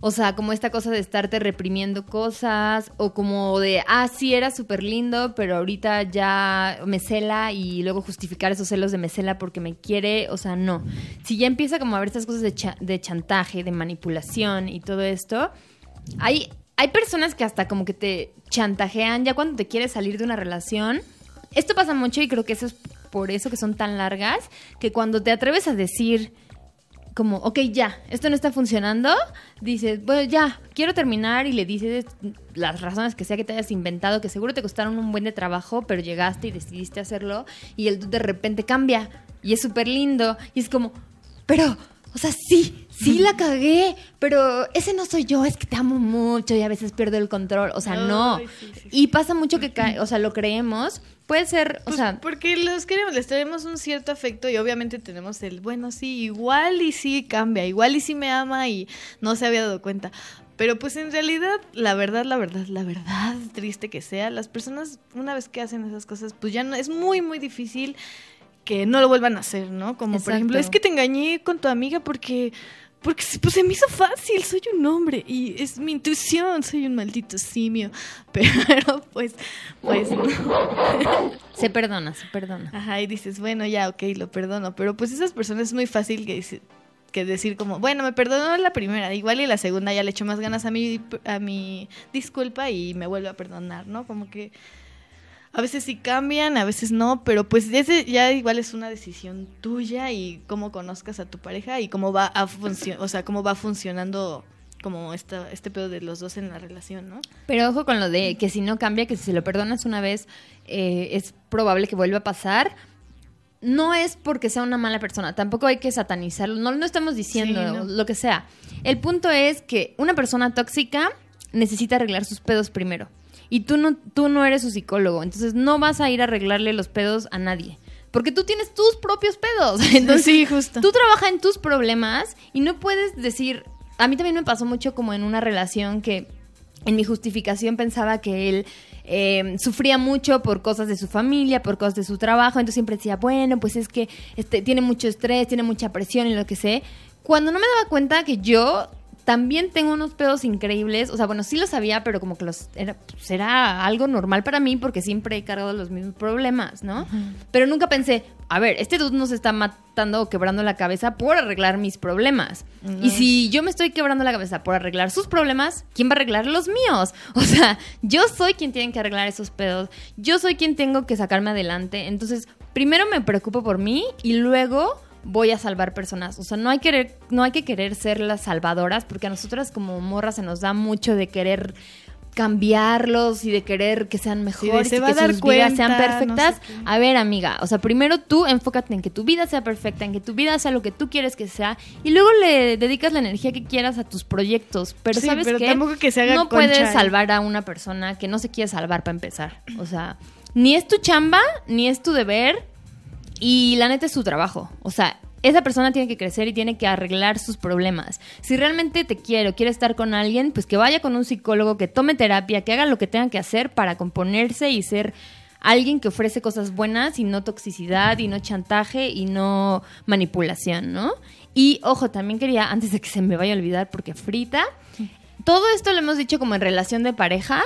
O sea, como esta cosa de estarte reprimiendo cosas, o como de, ah, sí, era súper lindo, pero ahorita ya me cela y luego justificar esos celos de me cela porque me quiere, o sea, no. Si ya empieza como a haber estas cosas de, cha- de chantaje, de manipulación y todo esto, hay, hay personas que hasta como que te chantajean ya cuando te quieres salir de una relación. Esto pasa mucho y creo que eso es por eso que son tan largas, que cuando te atreves a decir como, ok, ya, esto no está funcionando, dices, bueno, ya, quiero terminar y le dices las razones que sea que te hayas inventado, que seguro te costaron un buen de trabajo, pero llegaste y decidiste hacerlo y el de repente cambia y es súper lindo y es como, pero, o sea, sí, sí la cagué, pero ese no soy yo, es que te amo mucho y a veces pierdo el control, o sea, no. Ay, sí, sí, sí. Y pasa mucho que, o sea, lo creemos, puede ser, o Pues, sea... porque los queremos, les tenemos un cierto afecto y obviamente tenemos el, bueno, sí, igual y sí cambia, igual y sí me ama y no se había dado cuenta. Pero pues en realidad, la verdad, la verdad, la verdad, triste que sea, las personas una vez que hacen esas cosas, pues ya no, es muy, muy difícil que no lo vuelvan a hacer, ¿no? Como por ejemplo, es que te engañé con tu amiga porque... Porque pues, se me hizo fácil, soy un hombre y es mi intuición, soy un maldito simio. [laughs] Pero pues, pues Se perdona, se perdona. Ajá, y dices, bueno, ya, ok, lo perdono. Pero pues esas personas es muy fácil que, dice- que decir como, bueno, me perdonó la primera, igual y la segunda ya le echo más ganas a mi, a mi disculpa y me vuelve a perdonar, ¿no? Como que a veces sí cambian, a veces no, pero pues ese ya igual es una decisión tuya y cómo conozcas a tu pareja y cómo va a o sea, cómo va funcionando como esta, este pedo de los dos en la relación, ¿no? Pero ojo con lo de que si no cambia, que si se lo perdonas una vez, eh, es probable que vuelva a pasar. No es porque sea una mala persona, tampoco hay que satanizarlo, no, no estamos diciendo Sí, no. lo que sea. El punto es que una persona tóxica necesita arreglar sus pedos primero. Y tú no, tú no eres su psicólogo, entonces no vas a ir a arreglarle los pedos a nadie. Porque tú tienes tus propios pedos. [laughs] Entonces, sí, justo. Tú trabajas en tus problemas y no puedes decir. A mí también me pasó mucho como en una relación que en mi justificación pensaba que él eh, sufría mucho por cosas de su familia, por cosas de su trabajo. Entonces siempre decía, bueno, pues es que este, tiene mucho estrés, tiene mucha presión y lo que sé. Cuando no me daba cuenta que yo también tengo unos pedos increíbles. O sea, bueno, sí lo sabía, pero como que los era, pues, era algo normal para mí porque siempre he cargado los mismos problemas, ¿no? Pero nunca pensé, a ver, este dude no se está matando o quebrando la cabeza por arreglar mis problemas. Y si yo me estoy quebrando la cabeza por arreglar sus problemas, ¿quién va a arreglar los míos? [laughs] O sea, yo soy quien tiene que arreglar esos pedos. Yo soy quien tengo que sacarme adelante. Entonces, primero me preocupo por mí y luego voy a salvar personas. O sea, no hay, querer, no hay que querer ser las salvadoras, porque a nosotras como morras se nos da mucho de querer cambiarlos y de querer que sean mejores se y que sus vidas sean cuenta, no perfectas. sé a ver, amiga, o sea, primero tú enfócate en que tu vida sea perfecta, en que tu vida sea lo que tú quieres que sea, y luego le dedicas la energía que quieras a tus proyectos. Pero Sí, sabes pero qué? tampoco que se haga no concha, puedes salvar a una persona que no se quiere salvar para empezar. O sea, ni es tu chamba, ni es tu deber, y la neta es su trabajo. O sea, esa persona tiene que crecer y tiene que arreglar sus problemas. Si realmente te quiere o quiere estar con alguien, pues que vaya con un psicólogo, que tome terapia, que haga lo que tenga que hacer para componerse y ser alguien que ofrece cosas buenas y no toxicidad y no chantaje y no manipulación, ¿no? Y ojo, también quería, antes de que se me vaya a olvidar, porque frita, todo esto lo hemos dicho como en relación de pareja,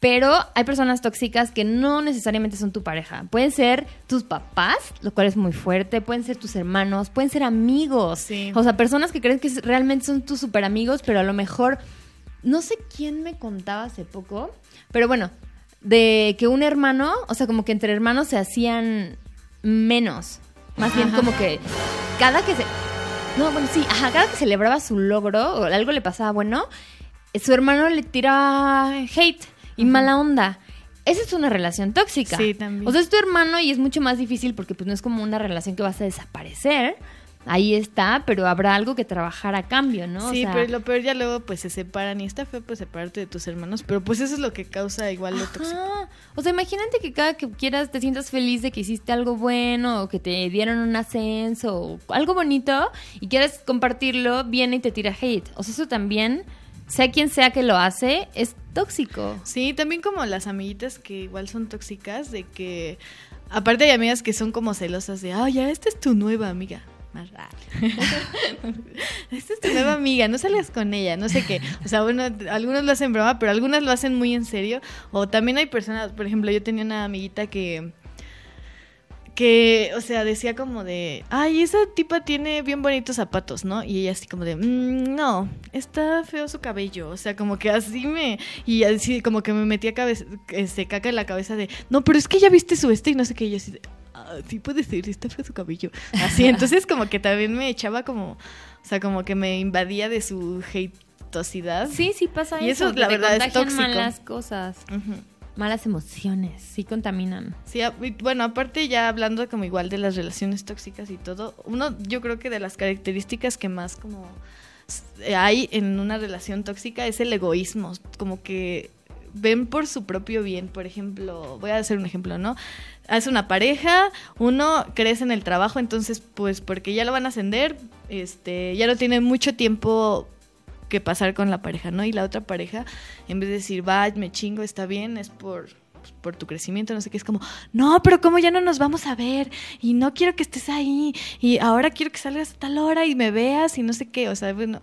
pero hay personas tóxicas que no necesariamente son tu pareja. Pueden ser tus papás, lo cual es muy fuerte. Pueden ser tus hermanos, pueden ser amigos. Sí. O sea, personas que creen que realmente son tus super amigos, pero a lo mejor. No sé quién me contaba hace poco, pero bueno, de que un hermano, o sea, como que entre hermanos se hacían menos. Más bien Ajá. como que cada que se. No, bueno, sí, ajá, cada que celebraba su logro o algo le pasaba bueno, eh, su hermano le tiraba hate y mala onda. Esa es una relación tóxica. Sí, también. O sea, es tu hermano y es mucho más difícil porque pues no es como una relación que vas a desaparecer. Ahí está, pero habrá algo que trabajar a cambio, ¿no? O Sí, sea, pero lo peor ya luego pues se separan y está feo pues separarte de tus hermanos, pero pues eso es lo que causa igual lo tóxico. Ajá. O sea, imagínate que cada que quieras te sientas feliz de que hiciste algo bueno o que te dieron un ascenso o algo bonito y quieres compartirlo, viene y te tira hate. O sea, eso también, sea quien sea que lo hace, es tóxico. Sí, también como las amiguitas que igual son tóxicas, de que aparte hay amigas que son como celosas de, ah, ya, esta es tu nueva amiga. Más raro. [laughs] esta es tu nueva amiga, no salgas con ella, no sé qué. O sea, bueno, algunos lo hacen broma, pero algunas lo hacen muy en serio. O también hay personas, por ejemplo, yo tenía una amiguita que que, o sea, decía como de, ay, esa tipa tiene bien bonitos zapatos, ¿no? Y ella así como de, "Mm, no, está feo su cabello, o sea, como que así me, y así como que me metía cabeza, este, caca en la cabeza de, no, pero es que ya viste su este y no sé qué, y yo así de, ah, sí puede ser, está feo su cabello. Así, [laughs] entonces como que también me echaba como, o sea, como que me invadía de su hateosidad. Sí, sí pasa Y eso. eso, que la te verdad, es tóxico. malas cosas. Malas emociones, sí contaminan. Sí, bueno, aparte ya hablando como igual de las relaciones tóxicas y todo, uno yo creo que de las características que más como s- hay en una relación tóxica es el egoísmo, como que ven por su propio bien, por ejemplo, voy a hacer un ejemplo, ¿no? Hace una pareja, uno crece en el trabajo, entonces pues porque ya lo van a ascender, este, ya no tiene mucho tiempo que pasar con la pareja, ¿no? Y la otra pareja, en vez de decir, va, me chingo, está bien, es por, pues, por tu crecimiento, no sé qué, es como, no, pero ¿cómo ya no nos vamos a ver? Y no quiero que estés ahí, y ahora quiero que salgas a tal hora y me veas y no sé qué, o sea, bueno,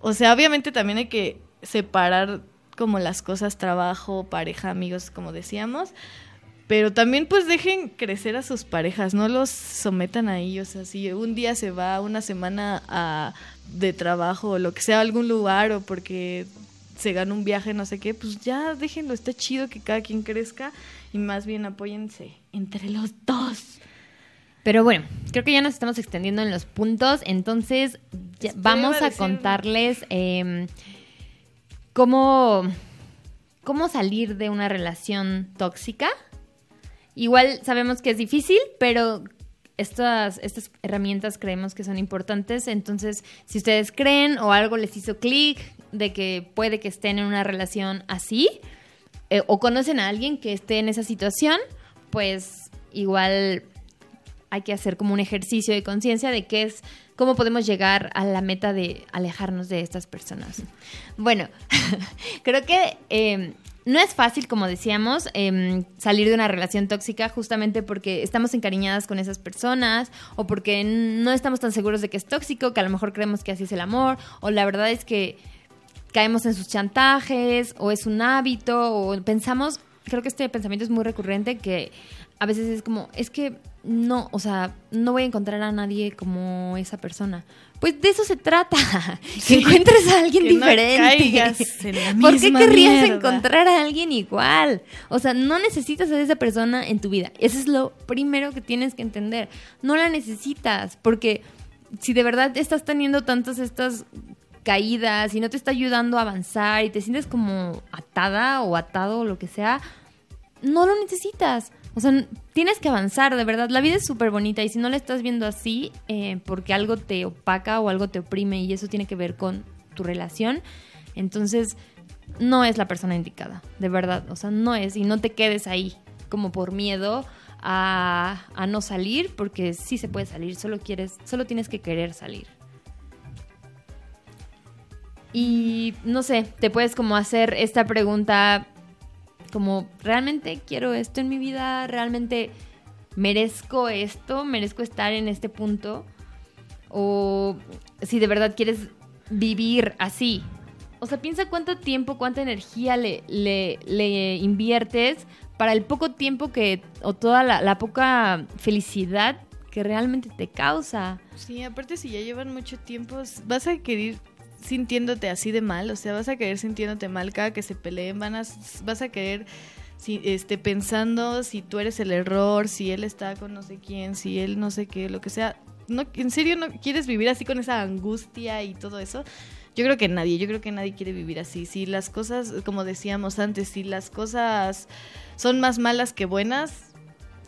o sea, obviamente también hay que separar como las cosas, trabajo, pareja, amigos, como decíamos, pero también pues dejen crecer a sus parejas, no los sometan ahí, o sea, si un día se va una semana a, de trabajo o lo que sea a algún lugar o porque se gana un viaje, no sé qué, pues ya déjenlo, está chido que cada quien crezca y más bien apóyense entre los dos. Pero bueno, creo que ya nos estamos extendiendo en los puntos, entonces ya- vamos a a contarles eh, cómo, cómo salir de una relación tóxica. Igual sabemos que es difícil, pero estas, estas herramientas creemos que son importantes. Entonces, si ustedes creen o algo les hizo clic de que puede que estén en una relación así, eh, o conocen a alguien que esté en esa situación, pues igual hay que hacer como un ejercicio de conciencia de qué es, cómo podemos llegar a la meta de alejarnos de estas personas. Bueno, [laughs] creo que eh, no es fácil, como decíamos, eh, salir de una relación tóxica justamente porque estamos encariñadas con esas personas o porque no estamos tan seguros de que es tóxico, que a lo mejor creemos que así es el amor, o la verdad es que caemos en sus chantajes o es un hábito o pensamos, creo que este pensamiento es muy recurrente que a veces es como, es que no, o sea, no voy a encontrar a nadie como esa persona. Pues de eso se trata, [laughs] Sí. que encuentres a alguien Que no diferente. en la ¿Por qué querrías mierda? encontrar a alguien igual? O sea, no necesitas a esa persona en tu vida. Eso es lo primero que tienes que entender. No la necesitas, porque si de verdad estás teniendo tantas estas caídas y no te está ayudando a avanzar y te sientes como atada o atado o lo que sea, no lo necesitas. O sea, tienes que avanzar, de verdad. La vida es súper bonita y si no la estás viendo así, eh, porque algo te opaca o algo te oprime y eso tiene que ver con tu relación, entonces no es la persona indicada, de verdad. O sea, no es y no te quedes ahí como por miedo a, a no salir, porque sí se puede salir, solo quieres, solo tienes que querer salir. Y no sé, te puedes como hacer esta pregunta como, ¿realmente quiero esto en mi vida? ¿Realmente merezco esto? ¿Merezco estar en este punto? O si de verdad quieres vivir así. O sea, piensa cuánto tiempo, cuánta energía le, le, inviertes para el poco tiempo que, o toda la, la poca felicidad que realmente te causa. Sí, aparte si ya llevan mucho tiempo, vas a querer sintiéndote así de mal, o sea, vas a querer sintiéndote mal cada que se peleen, van a, vas a querer si, este, pensando si tú eres el error, si él está con no sé quién, si él no sé qué, lo que sea. No, ¿En serio no quieres vivir así con esa angustia y todo eso? Yo creo que nadie, yo creo que nadie quiere vivir así. Si las cosas, como decíamos antes, si las cosas son más malas que buenas,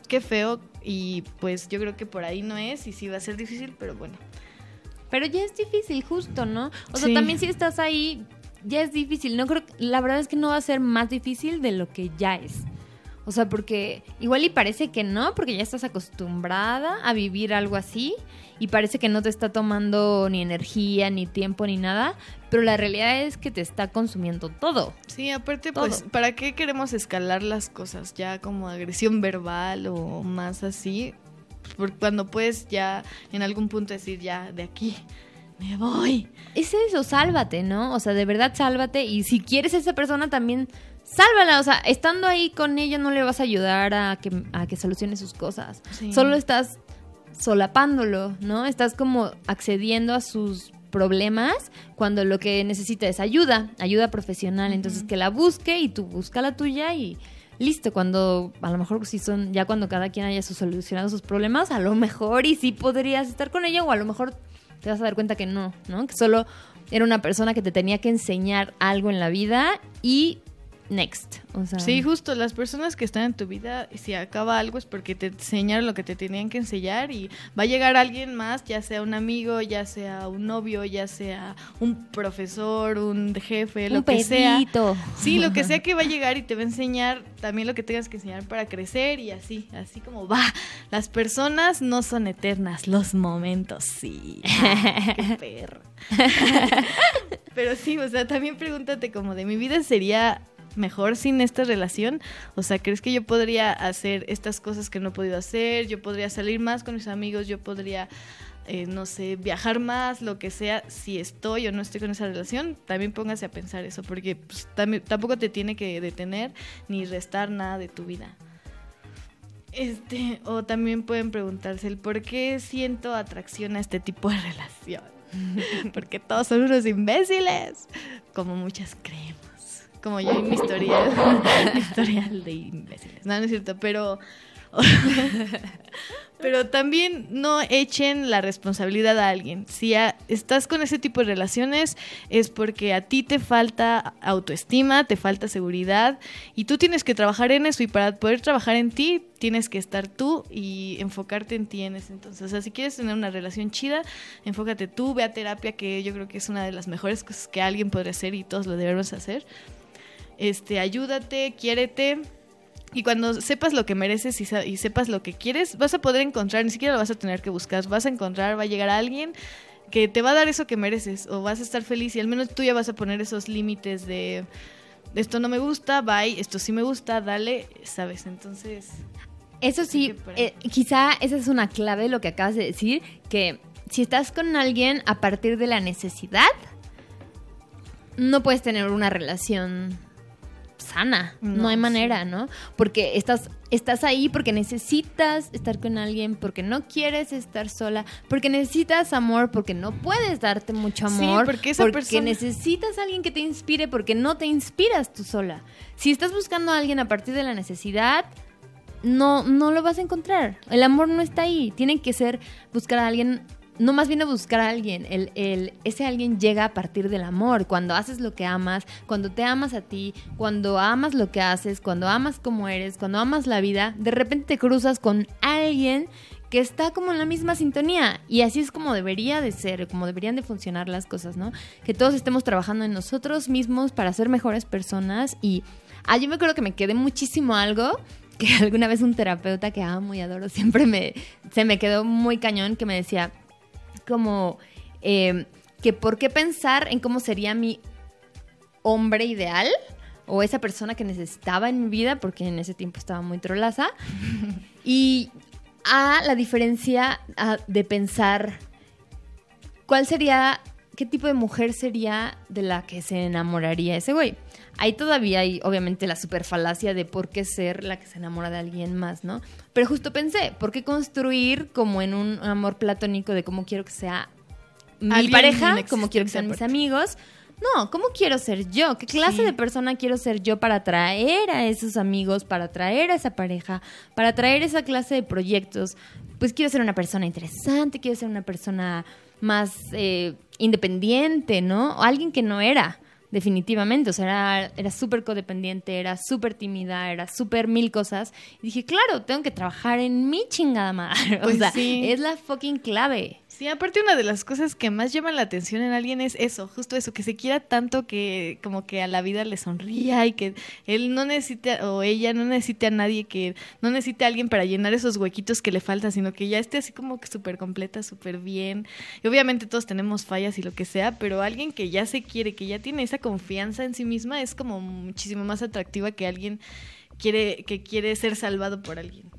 qué feo. Y pues yo creo que por ahí no es y sí va a ser difícil, pero bueno. Pero ya es difícil, justo, ¿no? O sea, Sí. también si estás ahí, ya es difícil. No creo, la verdad es que no va a ser más difícil de lo que ya es. O sea, porque igual y parece que no, porque ya estás acostumbrada a vivir algo así y parece que no te está tomando ni energía, ni tiempo, ni nada, pero la realidad es que te está consumiendo todo. Sí, aparte, Todo. pues, ¿para qué queremos escalar las cosas? Ya como agresión verbal o más así. Porque cuando puedes ya en algún punto decir, ya, de aquí, me voy. Es eso, sálvate, ¿no? O sea, de verdad sálvate y si quieres a esa persona también sálvala, o sea, estando ahí con ella no le vas a ayudar a que, a que solucione sus cosas. Sí. Solo estás solapándolo, ¿no? Estás como accediendo a sus problemas cuando lo que necesita es ayuda, ayuda profesional. Entonces que la busque y tú busca la tuya y listo. Cuando a lo mejor si son ya cuando cada quien haya solucionado sus problemas, a lo mejor y sí podrías estar con ella o a lo mejor te vas a dar cuenta que no, ¿no? Que solo era una persona que te tenía que enseñar algo en la vida y next. O sea, Sí, justo, las personas que están en tu vida, si acaba algo es porque te enseñaron lo que te tenían que enseñar y va a llegar alguien más, ya sea un amigo, ya sea un novio, ya sea un profesor, un jefe, lo que sea. Sí, lo que [laughs] sea que va a llegar y te va a enseñar también lo que tengas que enseñar para crecer y así, así como va. Las personas no son eternas, los momentos sí. Ah, qué perro. [laughs] Pero sí, o sea, también pregúntate como de mi vida sería mejor sin esta relación? O sea, ¿crees que yo podría hacer estas cosas que no he podido hacer? Yo podría salir más con mis amigos, yo podría, eh, no sé, viajar más, lo que sea, si estoy o no estoy con esa relación, también póngase a pensar eso, porque pues, tampoco te tiene que detener ni restar nada de tu vida. Este, o también pueden preguntarse el por qué siento atracción a este tipo de [laughs] relación. [laughs] Porque todos son unos imbéciles, como muchas creemos. Como yo en mi historial, [laughs] [laughs] mi historial de imbéciles. No, no es cierto, pero [laughs] pero también no echen la responsabilidad a alguien. Si a- estás con ese tipo de relaciones es porque a ti te falta autoestima, te falta seguridad y tú tienes que trabajar en eso y para poder trabajar en ti tienes que estar tú y enfocarte en ti en ese entonces. O sea, si quieres tener una relación chida, enfócate tú, ve a terapia que yo creo que es una de las mejores cosas que alguien podría hacer y todos lo debemos hacer. Este, ayúdate, quiérete. Y cuando sepas lo que mereces y, sepas lo que quieres, vas a poder encontrar, ni siquiera lo vas a tener que buscar, vas a encontrar, va a llegar alguien que te va a dar eso que mereces o vas a estar feliz y al menos tú ya vas a poner esos límites de esto no me gusta, bye, esto sí me gusta, dale, sabes, entonces... Eso sí, eh, quizá esa es una clave de lo que acabas de decir, que si estás con alguien a partir de la necesidad, no puedes tener una relación sana, no, No, hay sí. manera, ¿no? Porque estás, estás ahí porque necesitas estar con alguien, porque no quieres estar sola, porque necesitas amor, porque no puedes darte mucho Sí, amor, porque esa persona- necesitas a alguien que te inspire, porque no te inspiras tú sola. Si estás buscando a alguien a partir de la necesidad, no, no lo vas a encontrar. El amor no está ahí. Tiene que ser buscar a alguien, más bien a buscar a alguien. El, el- ese alguien llega a partir del amor. Cuando haces lo que amas, cuando te amas a ti, cuando amas lo que haces, cuando amas como eres, cuando amas la vida, de repente te cruzas con alguien que está como en la misma sintonía. Y así es como debería de ser, como deberían de funcionar las cosas, ¿no? Que todos estemos trabajando en nosotros mismos para ser mejores personas. Y ah, yo me acuerdo que me quedé muchísimo algo que [laughs] alguna vez un terapeuta que amo y adoro siempre me, se me quedó muy cañón que me decía como eh, que por qué pensar en cómo sería mi hombre ideal o esa persona que necesitaba en mi vida, porque en ese tiempo estaba muy trolaza, [laughs] y a la diferencia a, de pensar cuál sería, qué tipo de mujer sería de la que se enamoraría ese güey. Ahí todavía hay, obviamente, la superfalacia de por qué ser la que se enamora de alguien más, ¿no? Pero justo pensé, ¿por qué construir como en un amor platónico de cómo quiero que sea mi pareja, cómo quiero que sean mis amigos? No, ¿cómo quiero ser yo? ¿Qué clase Sí. de persona quiero ser yo para atraer a esos amigos, para atraer a esa pareja, para atraer esa clase de proyectos? Pues quiero ser una persona interesante, quiero ser una persona más eh, independiente, ¿no? O alguien que no era, definitivamente. O sea, era, era súper codependiente, era súper tímida, era súper mil cosas. Y dije, claro, tengo que trabajar en mi chingada madre. [laughs] Pues o sea, sí. es la fucking clave. Sí, aparte una de las cosas que más llaman la atención en alguien es eso, justo eso, que se quiera tanto que como que a la vida le sonría y que él no necesita o ella no necesite a nadie que no necesite a alguien para llenar esos huequitos que le faltan, sino que ya esté así como que súper completa, súper bien. Y obviamente todos tenemos fallas y lo que sea, pero alguien que ya se quiere, que ya tiene esa confianza en sí misma es como muchísimo más atractiva que alguien quiere que quiere ser salvado por alguien.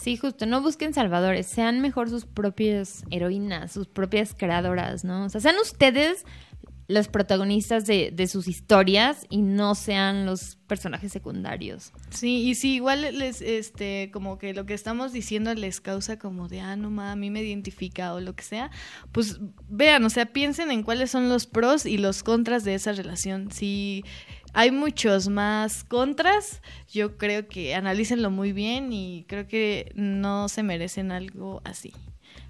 Sí, justo, no busquen salvadores, sean mejor sus propias heroínas, sus propias creadoras, ¿no? O sea, sean ustedes los protagonistas de, sus historias y no sean los personajes secundarios. Sí, y si igual les, este, como que lo que estamos diciendo les causa como de, ah, no ma, a mí me identifica o lo que sea, pues vean, o sea, piensen en cuáles son los pros y los contras de esa relación. Si hay muchos más contras, yo creo que analícenlo muy bien y creo que no se merecen algo así.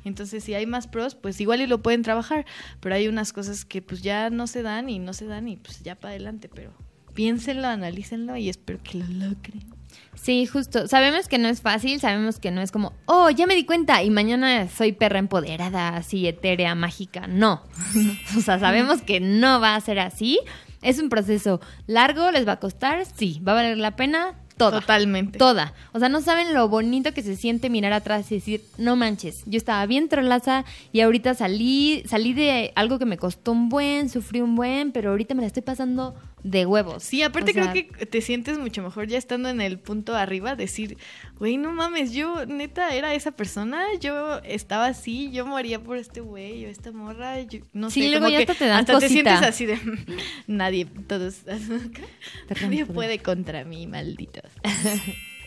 Entonces, si hay más pros, pues igual y lo pueden trabajar, pero hay unas cosas que pues ya no se dan y no se dan y pues ya para adelante, pero piénsenlo, analícenlo y espero que lo logren. Sí, justo. Sabemos que no es fácil, sabemos que no es como, oh, ya me di cuenta y mañana soy perra empoderada, así etérea, mágica. No. [laughs] o sea, sabemos que no va a ser así. Es un proceso largo, les va a costar, sí, va a valer la pena, toda. Totalmente. Toda. O sea, no saben lo bonito que se siente mirar atrás y decir, no manches, yo estaba bien trolaza y ahorita salí, salí de algo que me costó un buen, sufrí un buen, pero ahorita me la estoy pasando de huevos. Sí, aparte O sea, creo que te sientes mucho mejor ya estando en el punto arriba, decir, güey, no mames, yo neta era esa persona, yo estaba así, yo moría por este güey o esta morra, yo, no Sí, sé, luego como ya que te dan hasta te sientes así de [laughs] nadie, todos, [laughs] nadie puede contra mí, malditos. [laughs]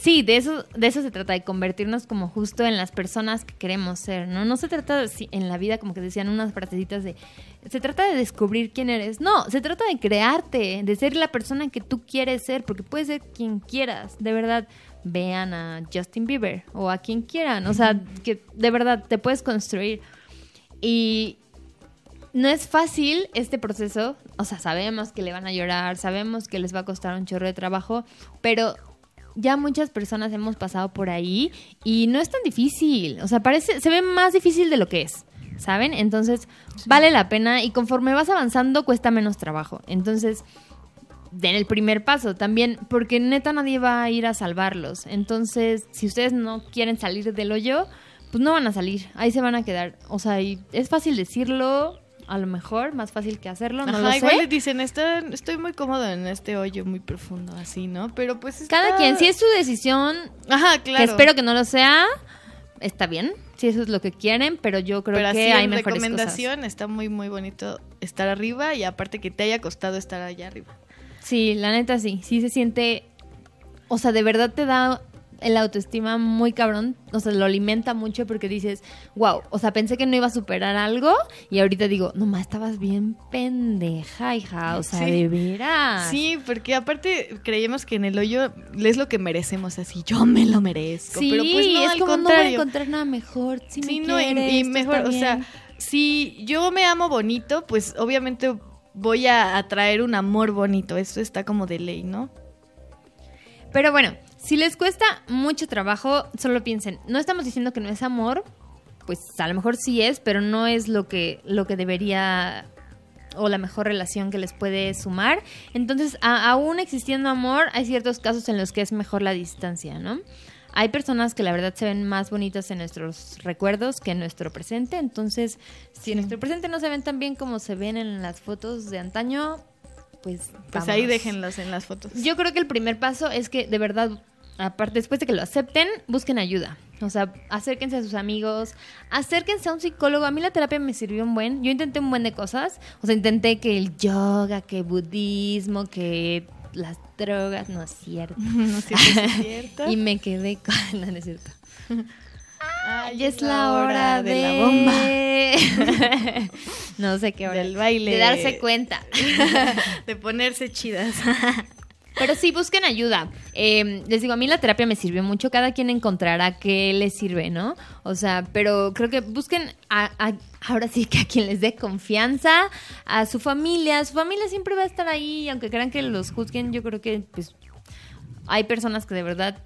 Sí, de eso, de eso se trata, de convertirnos como justo en las personas que queremos ser, ¿no? No se trata de, en la vida, como que decían unas frasecitas de, se trata de descubrir quién eres. No, se trata de crearte, de ser la persona que tú quieres ser, porque puedes ser quien quieras, de verdad. Vean a Justin Bieber o a quien quieran, o sea, que de verdad te puedes construir. Y no es fácil este proceso. O sea, sabemos que le van a llorar, sabemos que les va a costar un chorro de trabajo, pero ya muchas personas hemos pasado por ahí y no es tan difícil. O sea, parece, se ve más difícil de lo que es. ¿Saben? Entonces, vale la pena y conforme vas avanzando cuesta menos trabajo. Entonces, den el primer paso también, porque neta nadie va a ir a salvarlos. Entonces, si ustedes no quieren salir del hoyo, pues no van a salir, ahí se van a quedar. O sea, y es fácil decirlo, a lo mejor, más fácil que hacerlo, no Ajá, lo igual sé. les dicen, "Está- estoy muy cómodo en este hoyo muy profundo, así, ¿no? Pero pues está- Cada quien, si es su decisión, Ajá, claro. que espero que no lo sea, está bien, si eso es lo que quieren, pero yo creo Pero que así hay en mejores cosas. recomendación está muy, muy bonito estar arriba y aparte que te haya costado estar allá arriba. Sí, la neta sí, sí se siente, o sea, de verdad te da el autoestima muy cabrón, o sea, lo alimenta mucho porque dices, wow, o sea, pensé que no iba a superar algo y ahorita digo, no más, estabas bien pendeja, hija, o sea, Sí. de veras. Sí, porque aparte creíamos que en el hoyo es lo que merecemos, así, yo me lo merezco. Sí, pero pues no, es al como no voy a encontrar nada mejor, si Sí, me no, y- quieres, y, esto mejor, o sea, si yo me amo bonito, pues obviamente voy a atraer un amor bonito, eso está como de ley, ¿no? Pero bueno, si les cuesta mucho trabajo, solo piensen, no estamos diciendo que no es amor, pues a lo mejor sí es, pero no es lo que, lo que debería o la mejor relación que les puede sumar. Entonces, a- aún existiendo amor, hay ciertos casos en los que es mejor la distancia, ¿no? Hay personas que la verdad se ven más bonitas en nuestros recuerdos que en nuestro presente, entonces si en nuestro presente no se ven tan bien como se ven en las fotos de antaño, pues... Pues ahí déjenlos en las fotos. Yo creo que el primer paso es que de verdad, aparte, después de que lo acepten, busquen ayuda. O sea, acérquense a sus amigos, acérquense a un psicólogo. A mí la terapia me sirvió un buen. Yo intenté un buen de cosas. O sea, intenté que el yoga, que budismo, que las drogas, no es cierto. [laughs] no sé si es [laughs] cierto. Y me quedé con... [laughs] No, no es cierto. Ay, Ya es la hora de, la bomba. no sé qué hora. Del baile. De darse cuenta. de ponerse chidas. Pero sí, busquen ayuda. Eh, les digo, a mí la terapia me sirvió mucho. Cada quien encontrará qué les sirve, ¿no? O sea, pero creo que busquen a- a- ahora sí que a quien les dé confianza, a su familia. Su familia siempre va a estar ahí, aunque crean que los juzguen. Yo creo que, pues, hay personas que de verdad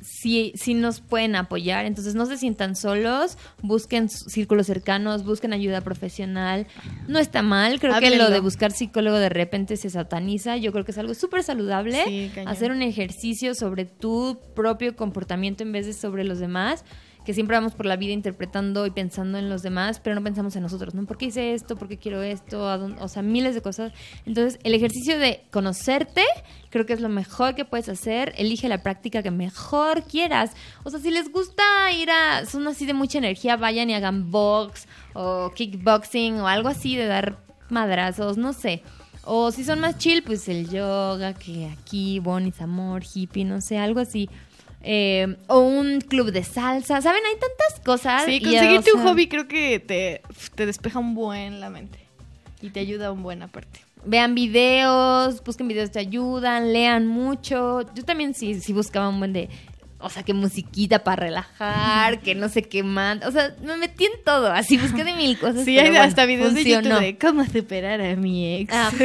sí, sí nos pueden apoyar. Entonces no se sientan solos, busquen círculos cercanos, busquen ayuda profesional. No está mal, creo que lo de buscar psicólogo de repente se sataniza. Yo creo que es algo súper saludable. Sí, hacer un ejercicio sobre tu propio comportamiento en vez de sobre los demás. Que siempre vamos por la vida interpretando y pensando en los demás, pero no pensamos en nosotros, ¿no? ¿Por qué hice esto? ¿Por qué quiero esto? O sea, miles de cosas. Entonces, el ejercicio de conocerte creo que es lo mejor que puedes hacer. Elige la práctica que mejor quieras. O sea, si les gusta ir a... Son así de mucha energía, vayan y hagan box o kickboxing o algo así de dar madrazos, no sé. O si son más chill, pues el yoga, que aquí, bonis, amor, hippie, no sé, algo así. Eh, o un club de salsa, ¿saben? Hay tantas cosas. Sí, conseguirte un hobby creo que te, te despeja un buen la mente. Y te ayuda un buen aparte. Vean videos, busquen videos que te ayudan, lean mucho. Yo también sí, sí buscaba un buen de... O sea, que musiquita para relajar, que no sé qué más. O sea, me metí en todo. Así busqué de mil cosas. Sí, pero hay bueno, hasta videos de. YouTube de cómo superar a mi ex. Ajá,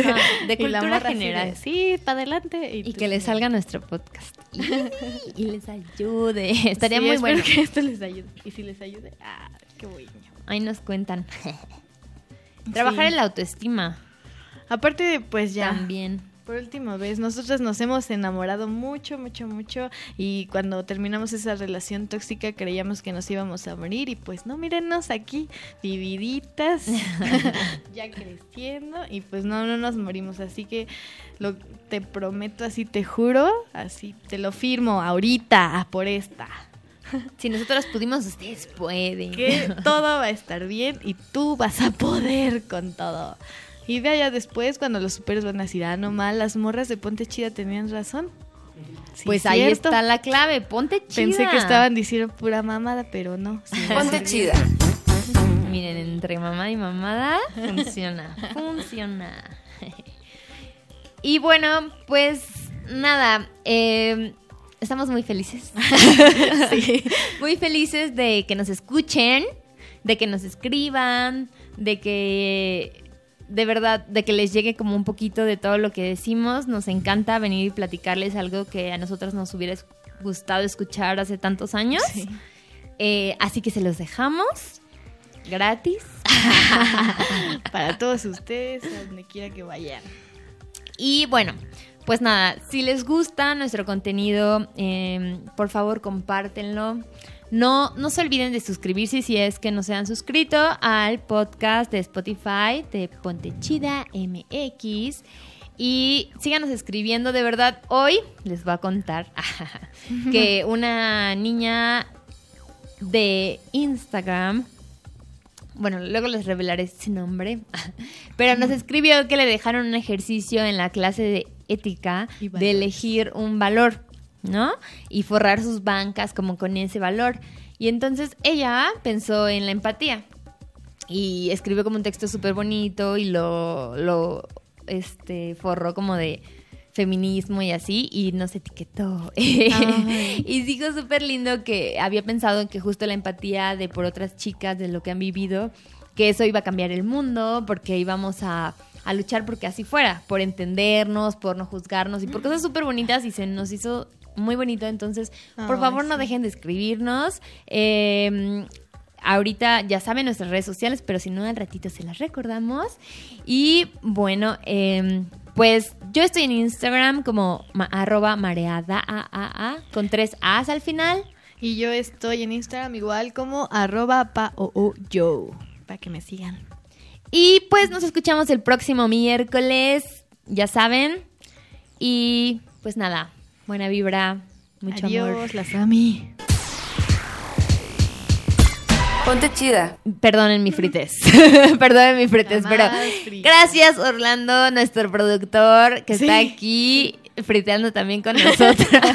de [laughs] cultura de, general. sí, para adelante. Y que sí. salga nuestro podcast. [laughs] Y, y les ayude. Estaría Sí, muy bueno. que esto les ayude. Y si les ayude, ah, qué bueno. Ahí nos cuentan. [laughs] Trabajar Sí. en la autoestima Aparte, pues ya. también. Por última vez, nosotros nos hemos enamorado mucho, mucho, mucho y cuando terminamos esa relación tóxica creíamos que nos íbamos a morir y pues no, mírenos aquí, vividitas, [laughs] ya creciendo y pues no, no nos morimos, así que lo, te prometo, así te juro, así te lo firmo ahorita por esta, Si nosotros pudimos, ustedes pueden. que [laughs] todo va a estar bien y tú vas a poder con todo. Y de allá después, cuando los superes van a decir, ah, no mal, las morras de Ponte Chida tenían razón. Sí, Pues ahí cierto. está la clave. Ponte chida. Pensé que estaban diciendo pura mamada, pero no. sí, Ponte sí. chida. Miren, entre mamá y mamada funciona. [laughs] funciona. [laughs] y bueno, pues nada. eh, estamos muy felices. [laughs] Muy felices de que nos escuchen, de que nos escriban, de que de verdad, de que les llegue como un poquito de todo lo que decimos. Nos encanta venir y platicarles algo que a nosotros nos hubiera gustado escuchar hace tantos años. Sí. Eh, así que se los dejamos gratis. [laughs] Para todos ustedes, a donde quiera que vayan. Y bueno, pues nada, si les gusta nuestro contenido, eh, por favor compártenlo. No, no se olviden de suscribirse si es que no se han suscrito al podcast de Spotify de Ponte Chida MX. Y síganos escribiendo, de verdad. Hoy les voy a contar [laughs] que [laughs] una niña de Instagram bueno, luego les revelaré su nombre, [laughs] pero nos escribió que le dejaron un ejercicio en la clase de ética de elegir un valor, ¿no? Y forrar sus bancas como con ese valor. Y entonces ella pensó en la empatía y escribió como un texto súper bonito y lo, lo este, forró como de feminismo y así y nos etiquetó. [laughs] Y dijo súper lindo que había pensado en que justo la empatía de por otras chicas, de lo que han vivido, que eso iba a cambiar el mundo, porque íbamos a, a luchar porque así fuera, por entendernos, por no juzgarnos y por cosas súper bonitas y se nos hizo muy bonito. Entonces, por favor, no dejen de escribirnos. Eh, ahorita ya saben nuestras redes sociales, pero si no, al ratito se las recordamos. Y bueno, em, pues yo estoy en Instagram como ma- arroba mareada a, a, a, con tres A's al final. Y yo estoy en Instagram igual como arroba paooyo, para que me sigan. Y pues nos escuchamos el próximo miércoles, ya saben. Y pues nada, buena vibra, mucho Adiós, amor. las ami. Ponte chida. Perdonen mi frites. [laughs] Perdonen mi frites, pero gracias Orlando, nuestro productor que está aquí friteando también con nosotras. [laughs]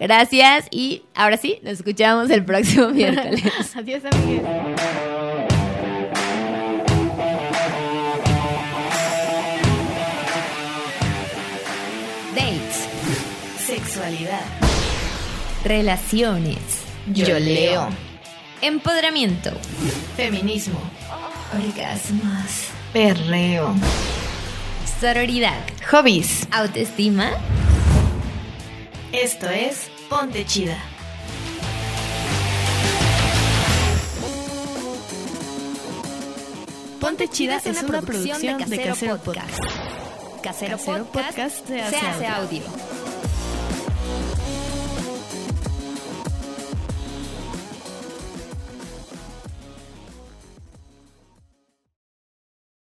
gracias y ahora sí, nos escuchamos el próximo miércoles. [laughs] Adiós, amigues. Sexualidad. relaciones, Yo leo. empoderamiento, Feminismo. orgasmos, Perreo. sororidad, Hobbies. autoestima. Esto es Ponte Chida. Ponte Chida es una producción de Casero Podcast. Casero, Casero Podcast Podcast se se hace, hace audio.